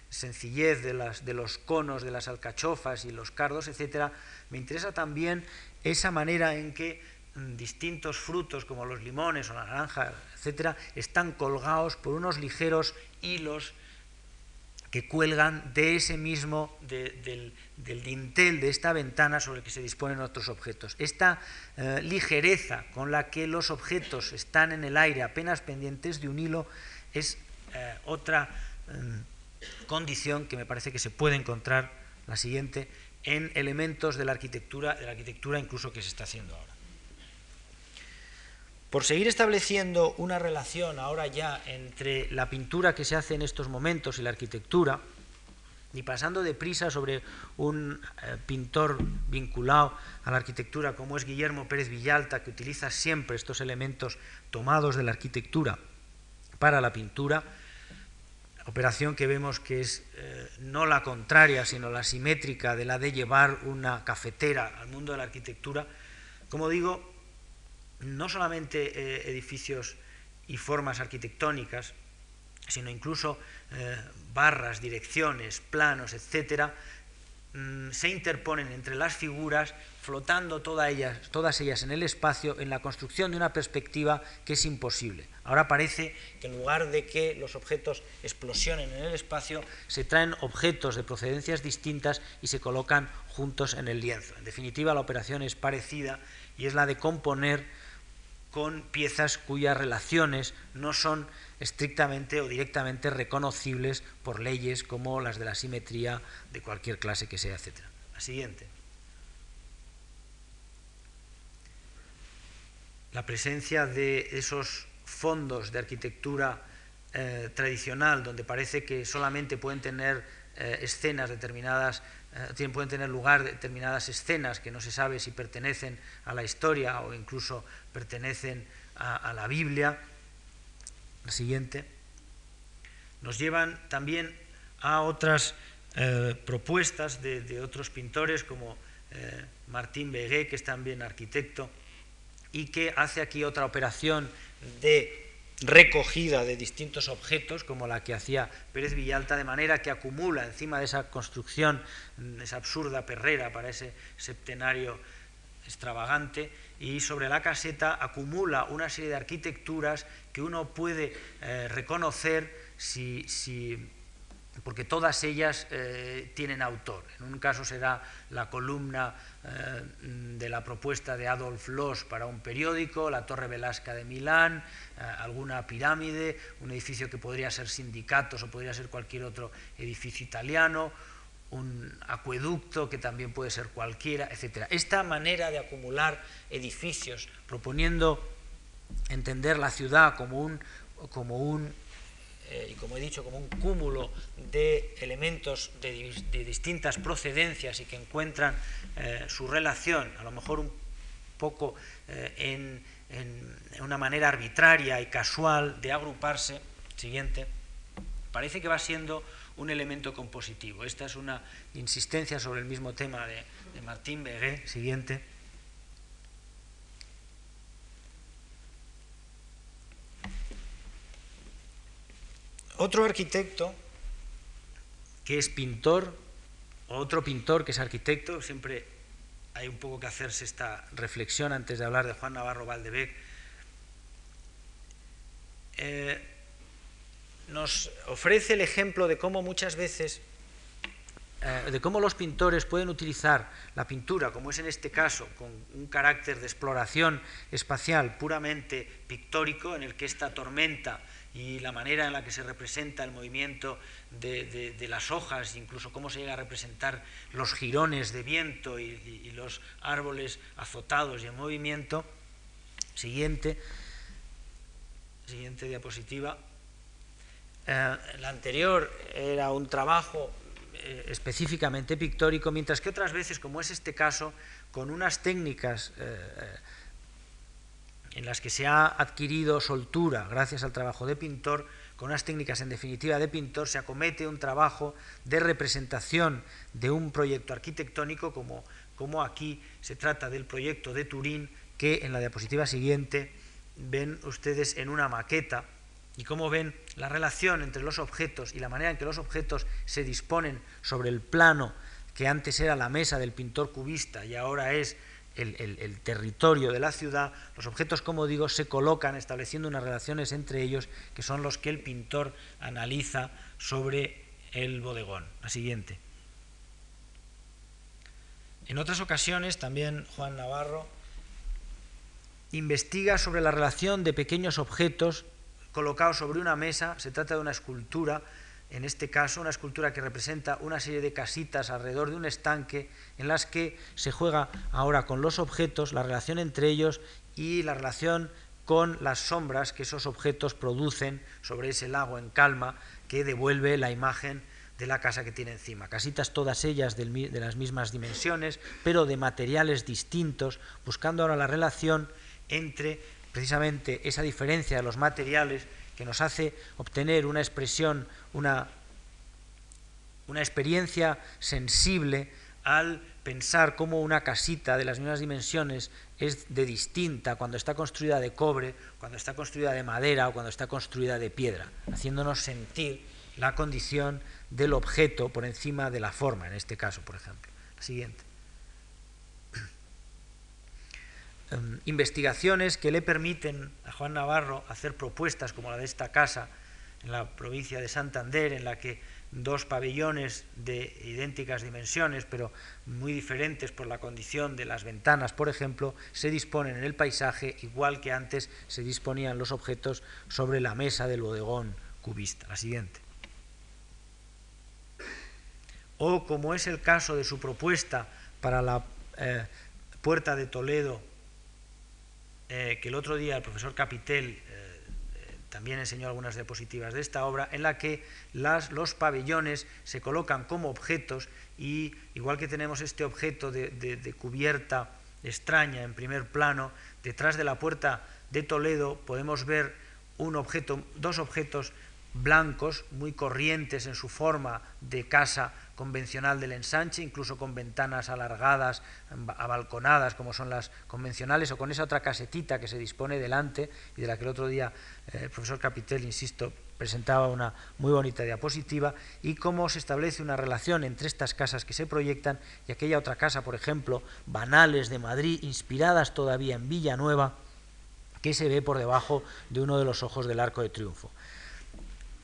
sencillez de, las, de los conos, de las alcachofas y los cardos, etc., me interesa también esa manera en que mm, distintos frutos como los limones o la naranja, etcétera, están colgados por unos ligeros hilos que cuelgan de ese mismo, del, dintel de esta ventana sobre el que se disponen otros objetos. Esta eh, ligereza con la que los objetos están en el aire apenas pendientes de un hilo es eh, otra mm, condición que me parece que se puede encontrar, la siguiente, en elementos de la arquitectura, de la arquitectura incluso que se está haciendo ahora. Por seguir estableciendo una relación ahora ya entre la pintura que se hace en estos momentos y la arquitectura, y pasando deprisa sobre un eh, pintor vinculado a la arquitectura como es Guillermo Pérez Villalta, que utiliza siempre estos elementos tomados de la arquitectura para la pintura, operación que vemos que es eh, no la contraria, sino la simétrica de la de llevar una cafetera al mundo de la arquitectura, como digo, no solamente eh, edificios y formas arquitectónicas, sino incluso eh, barras, direcciones, planos, etcétera, mm, se interponen entre las figuras, flotando todas ellas, todas ellas en el espacio, en la construcción de una perspectiva que es imposible. Ahora parece que en lugar de que los objetos explosionen en el espacio, se traen objetos de procedencias distintas y se colocan juntos en el lienzo. En definitiva, la operación es parecida y es la de componer con piezas cuyas relaciones no son estrictamente o directamente reconocibles por leyes como las de la simetría de cualquier clase que sea, etc. La siguiente. La presencia de esos fondos de arquitectura eh, tradicional, donde parece que solamente pueden tener eh, escenas determinadas eh, pueden tener lugar determinadas escenas que no se sabe si pertenecen a la historia o incluso pertenecen a, la Biblia. La siguiente. Nos llevan también a otras eh, propuestas de, otros pintores como eh, Martín Begué, que es también arquitecto, y que hace aquí otra operación de recogida de distintos objetos, como la que hacía Pérez Villalta, de manera que acumula encima de esa construcción, mm, esa absurda perrera para ese septenario extravagante, y sobre la caseta acumula una serie de arquitecturas que uno puede eh, reconocer si, porque todas ellas eh, tienen autor. En un caso será la columna eh, de la propuesta de Adolf Loos para un periódico, la Torre Velasca de Milán, alguna pirámide, un edificio que podría ser sindicatos o podría ser cualquier otro edificio italiano, un acueducto que también puede ser cualquiera, etc. Esta manera de acumular edificios, proponiendo entender la ciudad como un, como un eh, como he dicho, como un cúmulo de elementos de, distintas procedencias y que encuentran eh, su relación, a lo mejor un poco eh, en, en, una manera arbitraria y casual de agruparse, siguiente, parece que va siendo un elemento compositivo. Esta es una insistencia sobre el mismo tema de, Martín Begué, siguiente. Otro arquitecto que es pintor, otro pintor que es arquitecto, siempre hay un poco que hacerse esta reflexión antes de hablar de Juan Navarro Valdebec, eh, nos ofrece el ejemplo de cómo muchas veces, eh, de cómo los pintores pueden utilizar la pintura, como es en este caso, con un carácter de exploración espacial puramente pictórico, en el que esta tormenta y la manera en la que se representa el movimiento de, las hojas, incluso cómo se llega a representar los jirones de viento y, los árboles azotados y en movimiento. Siguiente, siguiente diapositiva. Eh, la anterior era un trabajo eh, específicamente pictórico, mientras que otras veces, como es este caso, con unas técnicas eh, en las que se ha adquirido soltura gracias al trabajo de pintor, con unas técnicas en definitiva de pintor, se acomete un trabajo de representación de un proyecto arquitectónico como, como aquí se trata del proyecto de Turín, que en la diapositiva siguiente ven ustedes en una maqueta y cómo ven la relación entre los objetos y la manera en que los objetos se disponen sobre el plano que antes era la mesa del pintor cubista y ahora es el, territorio de la ciudad, los objetos, como digo, se colocan estableciendo unas relaciones entre ellos que son los que el pintor analiza sobre el bodegón. La siguiente. En otras ocasiones, también Juan Navarro investiga sobre la relación de pequeños objetos colocados sobre una mesa, se trata de una escultura, en este caso una escultura que representa una serie de casitas alrededor de un estanque en las que se juega ahora con los objetos, la relación entre ellos y la relación con las sombras que esos objetos producen sobre ese lago en calma que devuelve la imagen de la casa que tiene encima. Casitas todas ellas de las mismas dimensiones, pero de materiales distintos, buscando ahora la relación entre precisamente esa diferencia de los materiales que nos hace obtener una expresión, una, una experiencia sensible al pensar cómo una casita de las mismas dimensiones es de distinta cuando está construida de cobre, cuando está construida de madera o cuando está construida de piedra, haciéndonos sentir la condición del objeto por encima de la forma, en este caso, por ejemplo. siguiente. Em, investigaciones que le permiten a Juan Navarro hacer propuestas como la de esta casa en la provincia de Santander, en la que dos pabellones de idénticas dimensiones, pero muy diferentes por la condición de las ventanas, por ejemplo, se disponen en el paisaje igual que antes se disponían los objetos sobre la mesa del bodegón cubista. La siguiente. O como es el caso de su propuesta para la eh, Puerta de Toledo eh, que el otro día el profesor Capitel eh, eh, también enseñó algunas diapositivas de esta obra, en la que las, los pabellones se colocan como objetos y igual que tenemos este objeto de, de cubierta extraña en primer plano, detrás de la puerta de Toledo podemos ver un objeto, dos objetos blancos, muy corrientes en su forma de casa convencional del ensanche, incluso con ventanas alargadas, abalconadas, como son las convencionales, o con esa otra casetita que se dispone delante y de la que el otro día eh, el profesor Capitel, insisto, presentaba una muy bonita diapositiva, y cómo se establece una relación entre estas casas que se proyectan y aquella otra casa, por ejemplo, banales de Madrid, inspiradas todavía en Villanueva, que se ve por debajo de uno de los ojos del Arco de Triunfo.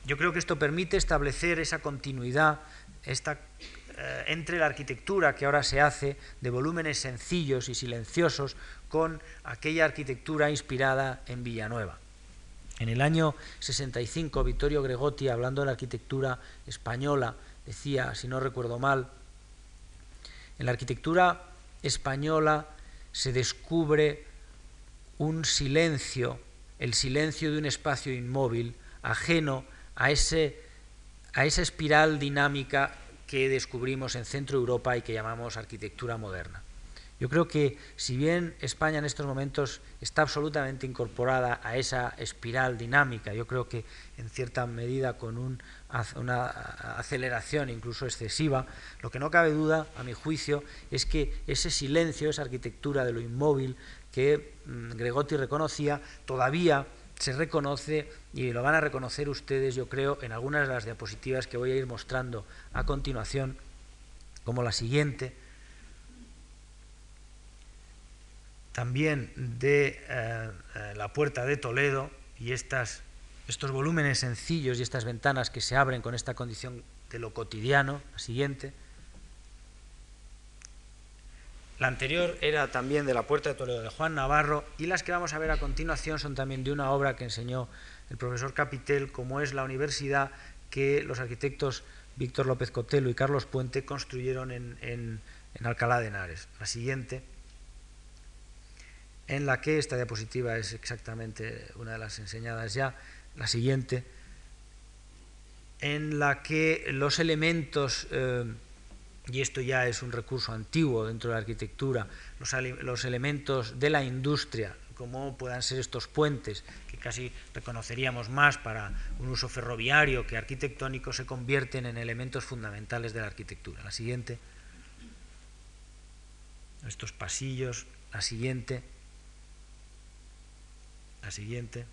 Yo creo que esto permite establecer esa continuidad eh, entre la arquitectura que ahora se hace de volúmenes sencillos y silenciosos con aquella arquitectura inspirada en Villanueva. En el año 65, Vittorio Gregotti, hablando de la arquitectura española, decía, si no recuerdo mal, en la arquitectura española se descubre un silencio, el silencio de un espacio inmóvil, ajeno a ese a esa espiral dinámica que descubrimos en Centro Europa y que llamamos arquitectura moderna. Yo creo que si bien España en estos momentos está absolutamente incorporada a esa espiral dinámica, yo creo que en cierta medida con una aceleración incluso excesiva, lo que no cabe duda, a mi juicio, es que ese silencio, esa arquitectura de lo inmóvil que mm, Gregotti reconocía, todavía se reconoce y lo van a reconocer ustedes, yo creo, en algunas de las diapositivas que voy a ir mostrando a continuación, como la siguiente, también de eh, eh, la puerta de Toledo y estas, estos volúmenes sencillos y estas ventanas que se abren con esta condición de lo cotidiano, la siguiente. La anterior era también de la Puerta de Toledo de Juan Navarro y las que vamos a ver a continuación son también de una obra que enseñó el profesor Capitel, como es la universidad que los arquitectos Víctor López Cotelo y Carlos Puente construyeron en, Alcalá de Henares. La siguiente, en la que esta diapositiva es exactamente una de las enseñadas ya, la siguiente, en la que los elementos, eh, y esto ya es un recurso antiguo dentro de la arquitectura, los, elementos de la industria, como puedan ser estos puentes, que casi reconoceríamos más para un uso ferroviario que arquitectónico, se convierten en elementos fundamentales de la arquitectura. La siguiente, estos pasillos, la siguiente, la siguiente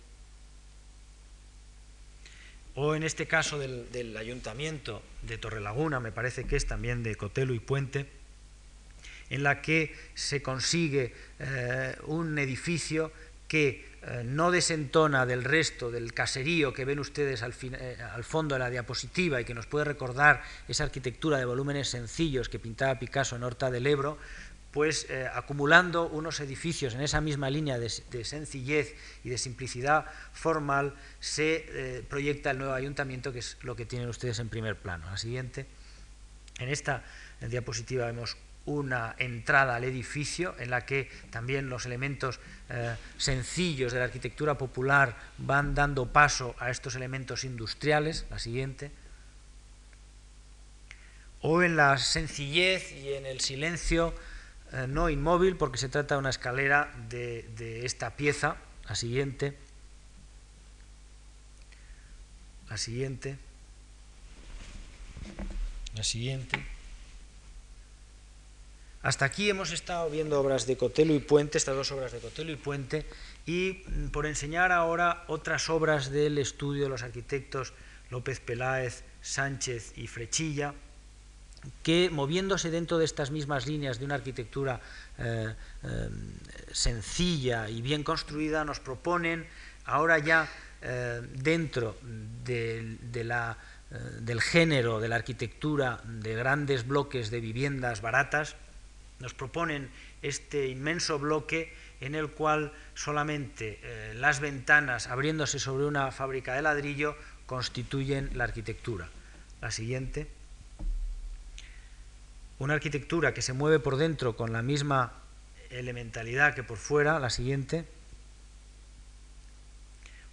o en este caso del, ayuntamiento de Torrelaguna, me parece que es también de Cotelo y Puente, en la que se consigue eh, un edificio que eh, no desentona del resto del caserío que ven ustedes eh, al, fondo de la diapositiva y que nos puede recordar esa arquitectura de volúmenes sencillos que pintaba Picasso en Horta del Ebro, pues eh, acumulando unos edificios en esa misma línea de, sencillez y de simplicidad formal, se eh, proyecta el nuevo ayuntamiento, que es lo que tienen ustedes en primer plano. La siguiente, en esta diapositiva vemos una entrada al edificio en la que también los elementos eh, sencillos de la arquitectura popular van dando paso a estos elementos industriales. La siguiente o en la sencillez y en el silencio eh, no inmóvil porque se trata de una escalera de, esta pieza, la siguiente, la siguiente, la siguiente. Hasta aquí hemos estado viendo obras de Cotelo y Puente, estas dos obras de Cotelo y Puente, y mm, por enseñar ahora otras obras del estudio de los arquitectos López Peláez, Sánchez y Frechilla, que moviéndose dentro de estas mismas líneas de una arquitectura eh, eh, sencilla y bien construida, nos proponen ahora ya eh, dentro del género de la arquitectura de grandes bloques de viviendas baratas, nos proponen este inmenso bloque en el cual solamente las ventanas abriéndose sobre una fábrica de ladrillo constituyen la arquitectura. La siguiente una arquitectura que se mueve por dentro con la misma elementalidad que por fuera, la siguiente,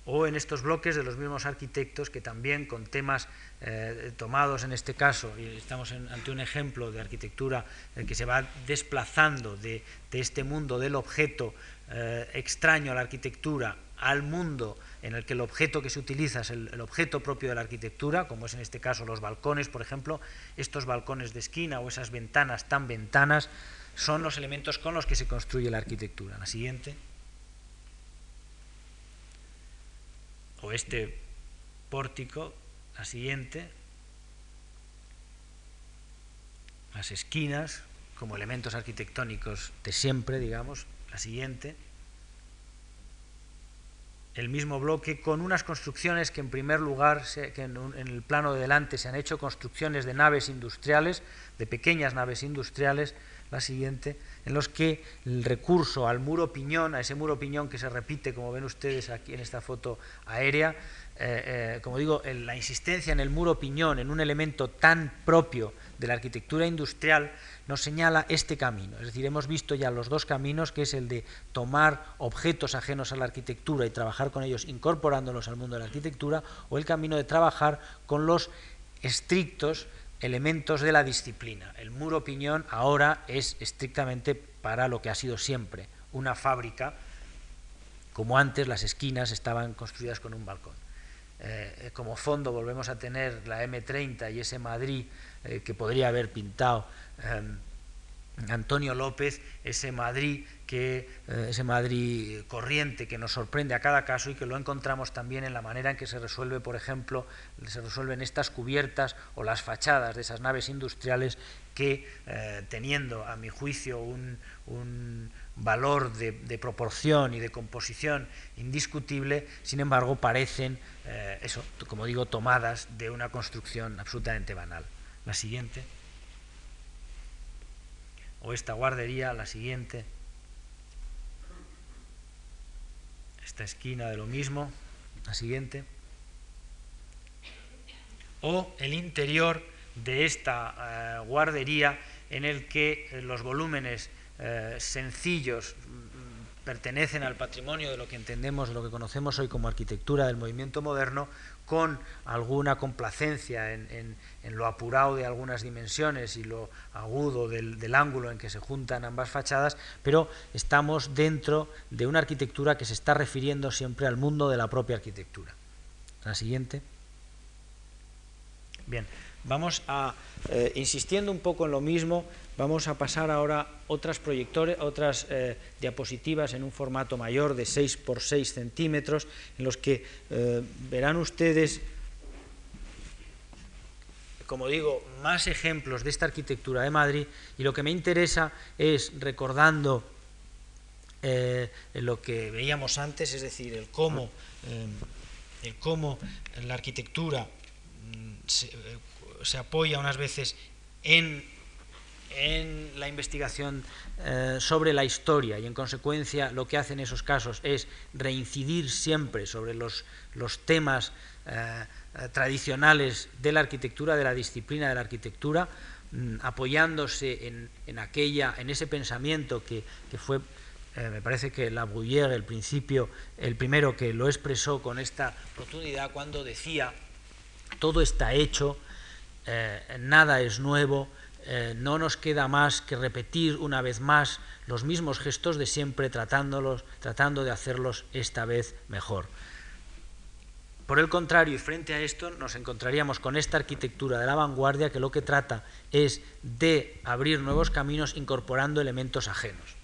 o en estos bloques de los mismos arquitectos que también con temas eh, tomados en este caso, y estamos ante un ejemplo de arquitectura eh, que se va desplazando de, este mundo del objeto eh, extraño a la arquitectura al mundo en el que el objeto que se utiliza es el, objeto propio de la arquitectura, como es en este caso los balcones, por ejemplo, estos balcones de esquina o esas ventanas tan ventanas son los elementos con los que se construye la arquitectura. La siguiente. O este pórtico, la siguiente. Las esquinas como elementos arquitectónicos de siempre, digamos, la siguiente el mismo bloque con unas construcciones que en primer lugar, que en, el plano de delante se han hecho construcciones de naves industriales, de pequeñas naves industriales, la siguiente, en los que el recurso al muro piñón, a ese muro piñón que se repite, como ven ustedes aquí en esta foto aérea, eh, eh, como digo, la insistencia en el muro piñón, en un elemento tan propio de la arquitectura industrial, nos señala este camino. Es decir, hemos visto ya los dos caminos, que es el de tomar objetos ajenos a la arquitectura y trabajar con ellos incorporándolos al mundo de la arquitectura, o el camino de trabajar con los estrictos elementos de la disciplina. El muro piñón ahora es estrictamente para lo que ha sido siempre, una fábrica, como antes las esquinas estaban construidas con un balcón. Eh, como fondo volvemos a tener la M30 y ese Madrid eh, que podría haber pintado Em, Antonio López, ese Madrid que eh, ese Madrid corriente que nos sorprende a cada caso y que lo encontramos también en la manera en que se resuelve, por ejemplo, se resuelven estas cubiertas o las fachadas de esas naves industriales que, eh, teniendo, a mi juicio, un, valor de, proporción y de composición indiscutible, sin embargo, parecen, eso, como digo, tomadas de una construcción absolutamente banal. La siguiente. O esta guardería, la siguiente, esta esquina de lo mismo, la siguiente, o el interior de esta eh, guardería en el que eh, los volúmenes eh, sencillos mm, pertenecen al patrimonio de lo que entendemos, de lo que conocemos hoy como arquitectura del movimiento moderno, con alguna complacencia en, lo apurado de algunas dimensiones y lo agudo del, ángulo en que se juntan ambas fachadas, pero estamos dentro de una arquitectura que se está refiriendo siempre al mundo de la propia arquitectura. La siguiente. Bien, vamos a, eh, insistiendo un poco en lo mismo, Vamos a pasar ahora otras proyectores, otras eh, diapositivas en un formato mayor de 6 por 6 centímetros, en los que eh, verán ustedes, como digo, más ejemplos de esta arquitectura de Madrid. Y lo que me interesa es, recordando eh, lo que veíamos antes, es decir, el cómo, el cómo la arquitectura mm, se apoya unas veces en en la investigación eh, sobre la historia y en consecuencia lo que hace en esos casos es reincidir siempre sobre los, los temas eh, tradicionales de la arquitectura, de la disciplina de la arquitectura, mm, apoyándose en, en, aquella, en ese pensamiento que, que fue, eh, me parece que La Bruyère, el principio, el primero que lo expresó con esta rotundidad cuando decía, todo está hecho, nada es nuevo, eh, no nos queda más que repetir una vez más los mismos gestos de siempre, tratándolos, tratando de hacerlos esta vez mejor. Por el contrario, y frente a esto, nos encontraríamos con esta arquitectura de la vanguardia que lo que trata es de abrir nuevos caminos incorporando elementos ajenos.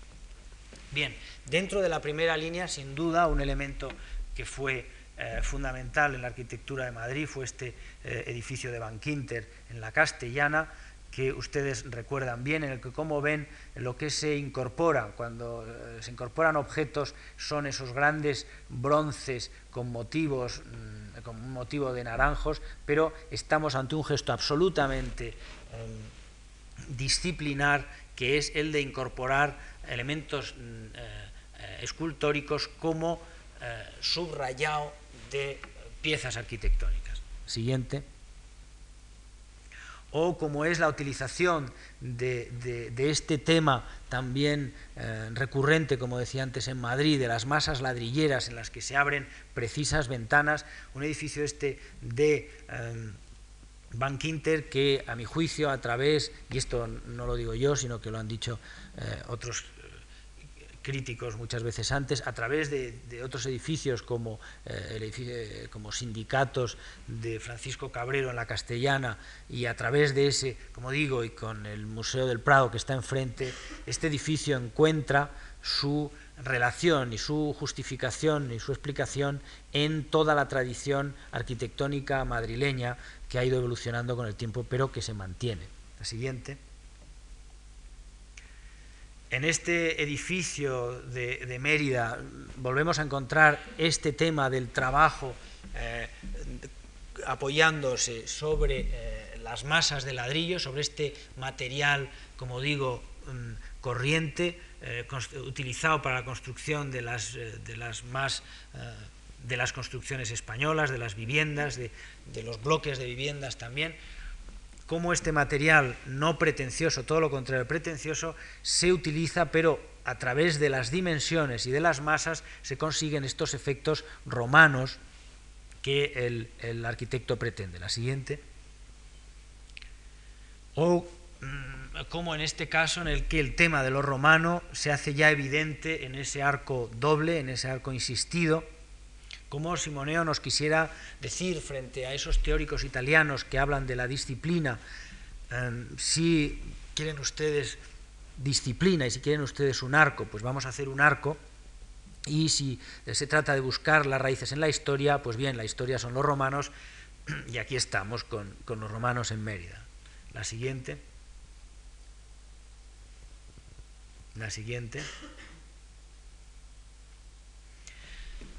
Bien, dentro de la primera línea, sin duda, un elemento que fue eh, fundamental en la arquitectura de Madrid fue este eh, edificio de Banquinter en la Castellana, que ustedes recuerdan bien, en el que, como ven, lo que se incorpora cuando eh, se incorporan objetos son esos grandes bronces con motivos, mm, con un motivo de naranjos, pero estamos ante un gesto absolutamente em, disciplinar, que es el de incorporar elementos mm, eh, escultóricos como eh, subrayado de piezas arquitectónicas. Siguiente o como es la utilización de, este tema también eh, recurrente, como decía antes, en Madrid, de las masas ladrilleras en las que se abren precisas ventanas, un edificio este de eh, Inter que, a mi juicio, a través, y esto no lo digo yo, sino que lo han dicho eh, otros críticos muchas veces antes, a través de, otros edificios como, eh, como sindicatos de Francisco Cabrero en la Castellana y a través de ese, como digo, y con el Museo del Prado que está enfrente, este edificio encuentra su relación y su justificación y su explicación en toda la tradición arquitectónica madrileña que ha ido evolucionando con el tiempo, pero que se mantiene. La siguiente. En este edificio de, Mérida volvemos a encontrar este tema del trabajo eh, apoyándose sobre eh, las masas de ladrillo, sobre este material, como digo, mm, corriente, eh, utilizado para la construcción de las, de las más de las construcciones españolas, de las viviendas, de los bloques de viviendas también, cómo este material no pretencioso, todo lo contrario, pretencioso, se utiliza, pero a través de las dimensiones y de las masas se consiguen estos efectos romanos que el, arquitecto pretende. La siguiente. O mm, como en este caso en el que el tema de lo romano se hace ya evidente en ese arco doble, en ese arco insistido, como Simoneo nos quisiera decir frente a esos teóricos italianos que hablan de la disciplina, em, si quieren ustedes disciplina y si quieren ustedes un arco, pues vamos a hacer un arco. Y si se trata de buscar las raíces en la historia, pues bien, la historia son los romanos y aquí estamos con, con los romanos en Mérida. La siguiente. La siguiente.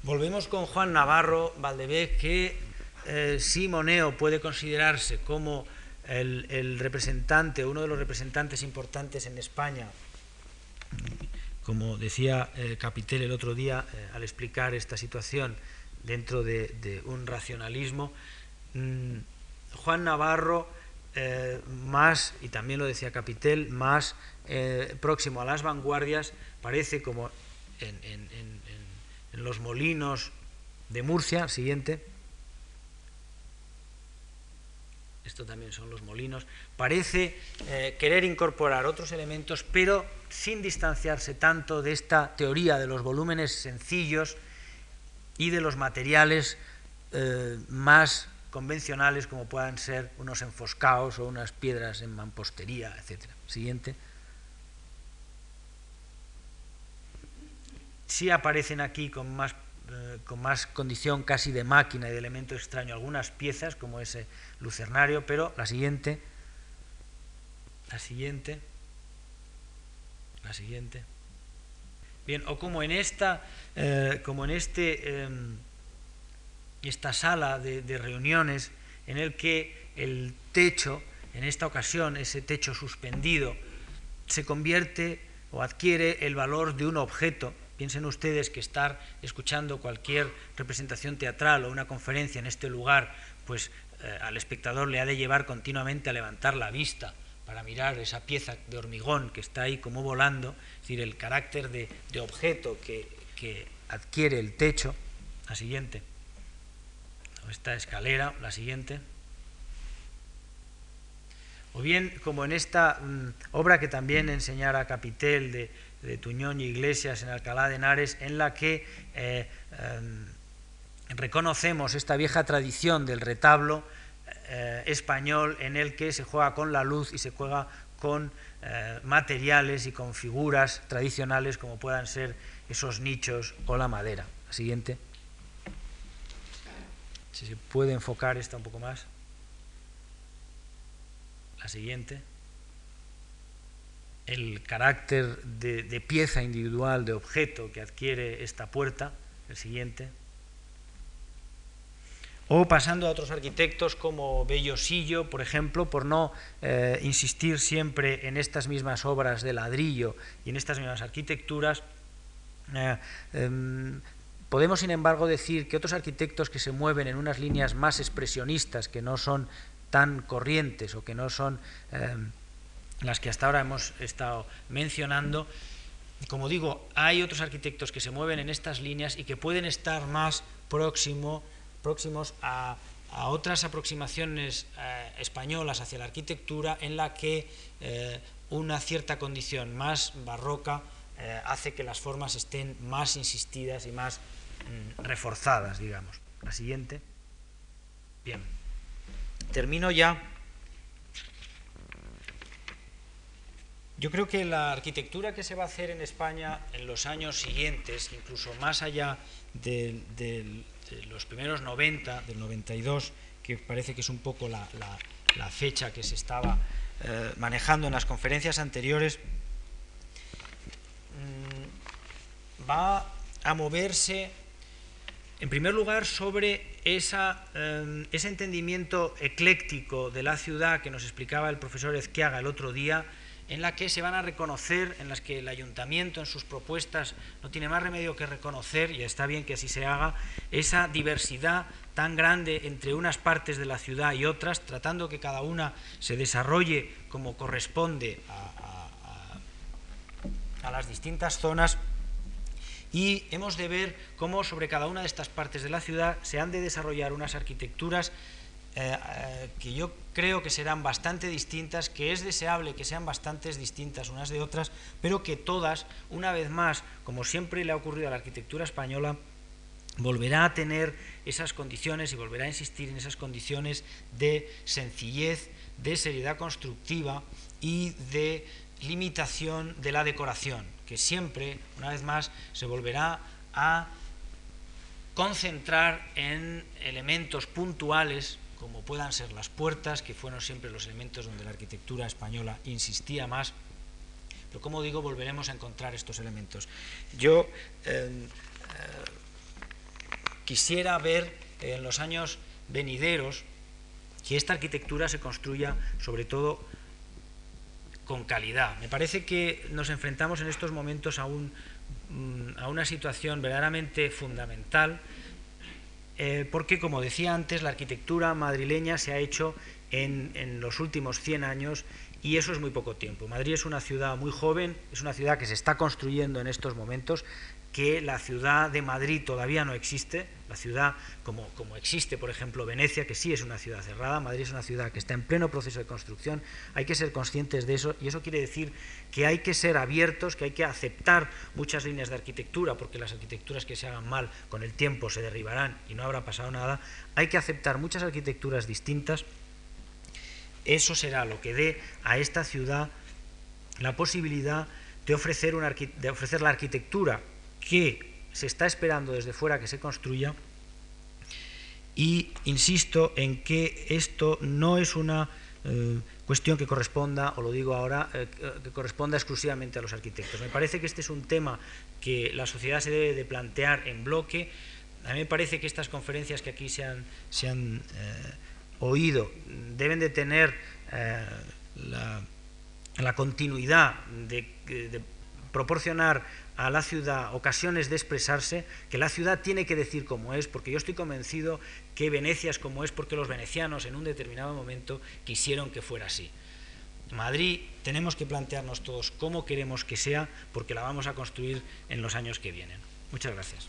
Volvemos con Juan Navarro Valdevez, que eh, si Moneo puede considerarse como el, representante, uno de los representantes importantes en España, como decía eh, Capitel el otro día eh, al explicar esta situación dentro de, un racionalismo, mm, Juan Navarro, más, y también lo decía Capitel, más próximo a las vanguardias, parece como en los molinos de Murcia, siguiente. Esto también son los molinos. Parece eh, querer incorporar otros elementos, pero sin distanciarse tanto de esta teoría de los volúmenes sencillos y de los materiales eh, más convencionales como puedan ser unos enfoscados o unas piedras en mampostería, etc. Siguiente. Sí aparecen aquí con más, eh, con más condición casi de máquina y de elemento extraño algunas piezas, como ese lucernario, pero la siguiente, la siguiente, la siguiente. Bien, o como en esta, eh, como en este, em, esta sala de, de reuniones en el que el techo, en esta ocasión, ese techo suspendido, se convierte o adquiere el valor de un objeto Piensen ustedes que estar escuchando cualquier representación teatral o una conferencia en este lugar, pues eh, al espectador le ha de llevar continuamente a levantar la vista para mirar esa pieza de hormigón que está ahí como volando, es decir, el carácter de, objeto que, adquiere el techo. La siguiente. Esta escalera, la siguiente. O bien, como en esta mm, obra que también enseñara Capitel de de Tuñón y Iglesias en Alcalá de Henares, en la que eh, em, reconocemos esta vieja tradición del retablo eh, español en el que se juega con la luz y se juega con eh, materiales y con figuras tradicionales como puedan ser esos nichos o la madera. La siguiente. Si se puede enfocar esta un poco más. La siguiente el carácter de, pieza individual, de objeto que adquiere esta puerta, el siguiente. O pasando a otros arquitectos como Bellosillo, por ejemplo, por no eh, insistir siempre en estas mismas obras de ladrillo y en estas mismas arquitecturas, eh, em, podemos sin embargo decir que otros arquitectos que se mueven en unas líneas más expresionistas, que no son tan corrientes o que no son em, las que hasta ahora hemos estado mencionando. Como digo, hay otros arquitectos que se mueven en estas líneas y que pueden estar más próximo, próximos a, otras aproximaciones eh, españolas hacia la arquitectura en la que eh, una cierta condición más barroca eh, hace que las formas estén más insistidas y más mm, reforzadas, digamos. La siguiente. Bien. Termino ya Yo creo que la arquitectura que se va a hacer en España en los años siguientes, incluso más allá de, los primeros 90, del 92, que parece que es un poco la, fecha que se estaba eh, manejando en las conferencias anteriores, mm, va a moverse, en primer lugar, sobre eh, ese entendimiento ecléctico de la ciudad que nos explicaba el profesor Ezquiaga el otro día, en la que se van a reconocer, en las que el ayuntamiento en sus propuestas no tiene más remedio que reconocer, y está bien que así se haga, esa diversidad tan grande entre unas partes de la ciudad y otras, tratando que cada una se desarrolle como corresponde a, las distintas zonas. Y hemos de ver cómo sobre cada una de estas partes de la ciudad se han de desarrollar unas arquitecturas eh, eh, que yo creo que serán bastante distintas, que es deseable que sean bastante distintas unas de otras, pero que todas, una vez más, como siempre le ha ocurrido a la arquitectura española, volverá a tener esas condiciones y volverá a insistir en esas condiciones de sencillez, de seriedad constructiva y de limitación de la decoración, que siempre, una vez más, se volverá a concentrar en elementos puntuales como puedan ser las puertas, que fueron siempre los elementos donde la arquitectura española insistía más, pero como digo, volveremos a encontrar estos elementos. Yo eh, eh, quisiera ver en los años venideros que esta arquitectura se construya sobre todo con calidad. Me parece que nos enfrentamos en estos momentos a un Mm, a una situación verdaderamente fundamental, eh, porque, como decía antes, la arquitectura madrileña se ha hecho en, en los últimos 100 años y eso es muy poco tiempo. Madrid es una ciudad muy joven, es una ciudad que se está construyendo en estos momentos que la ciudad de Madrid todavía no existe, la ciudad como, como, existe, por ejemplo, Venecia, que sí es una ciudad cerrada, Madrid es una ciudad que está en pleno proceso de construcción, hay que ser conscientes de eso y eso quiere decir que hay que ser abiertos, que hay que aceptar muchas líneas de arquitectura, porque las arquitecturas que se hagan mal con el tiempo se derribarán y no habrá pasado nada, hay que aceptar muchas arquitecturas distintas, eso será lo que dé a esta ciudad la posibilidad de ofrecer, de ofrecer la arquitectura que se está esperando desde fuera que se construya y insisto en que esto no es una eh, cuestión que corresponda, o lo digo ahora, eh, que corresponda exclusivamente a los arquitectos. Me parece que este es un tema que la sociedad se debe de plantear en bloque. A mí me parece que estas conferencias que aquí se han, eh, oído deben de tener la, continuidad de proporcionar a la ciudad ocasiones de expresarse, que la ciudad tiene que decir cómo es, porque yo estoy convencido que Venecia es como es porque los venecianos en un determinado momento quisieron que fuera así. Madrid tenemos que plantearnos todos cómo queremos que sea, porque la vamos a construir en los años que vienen. Muchas gracias.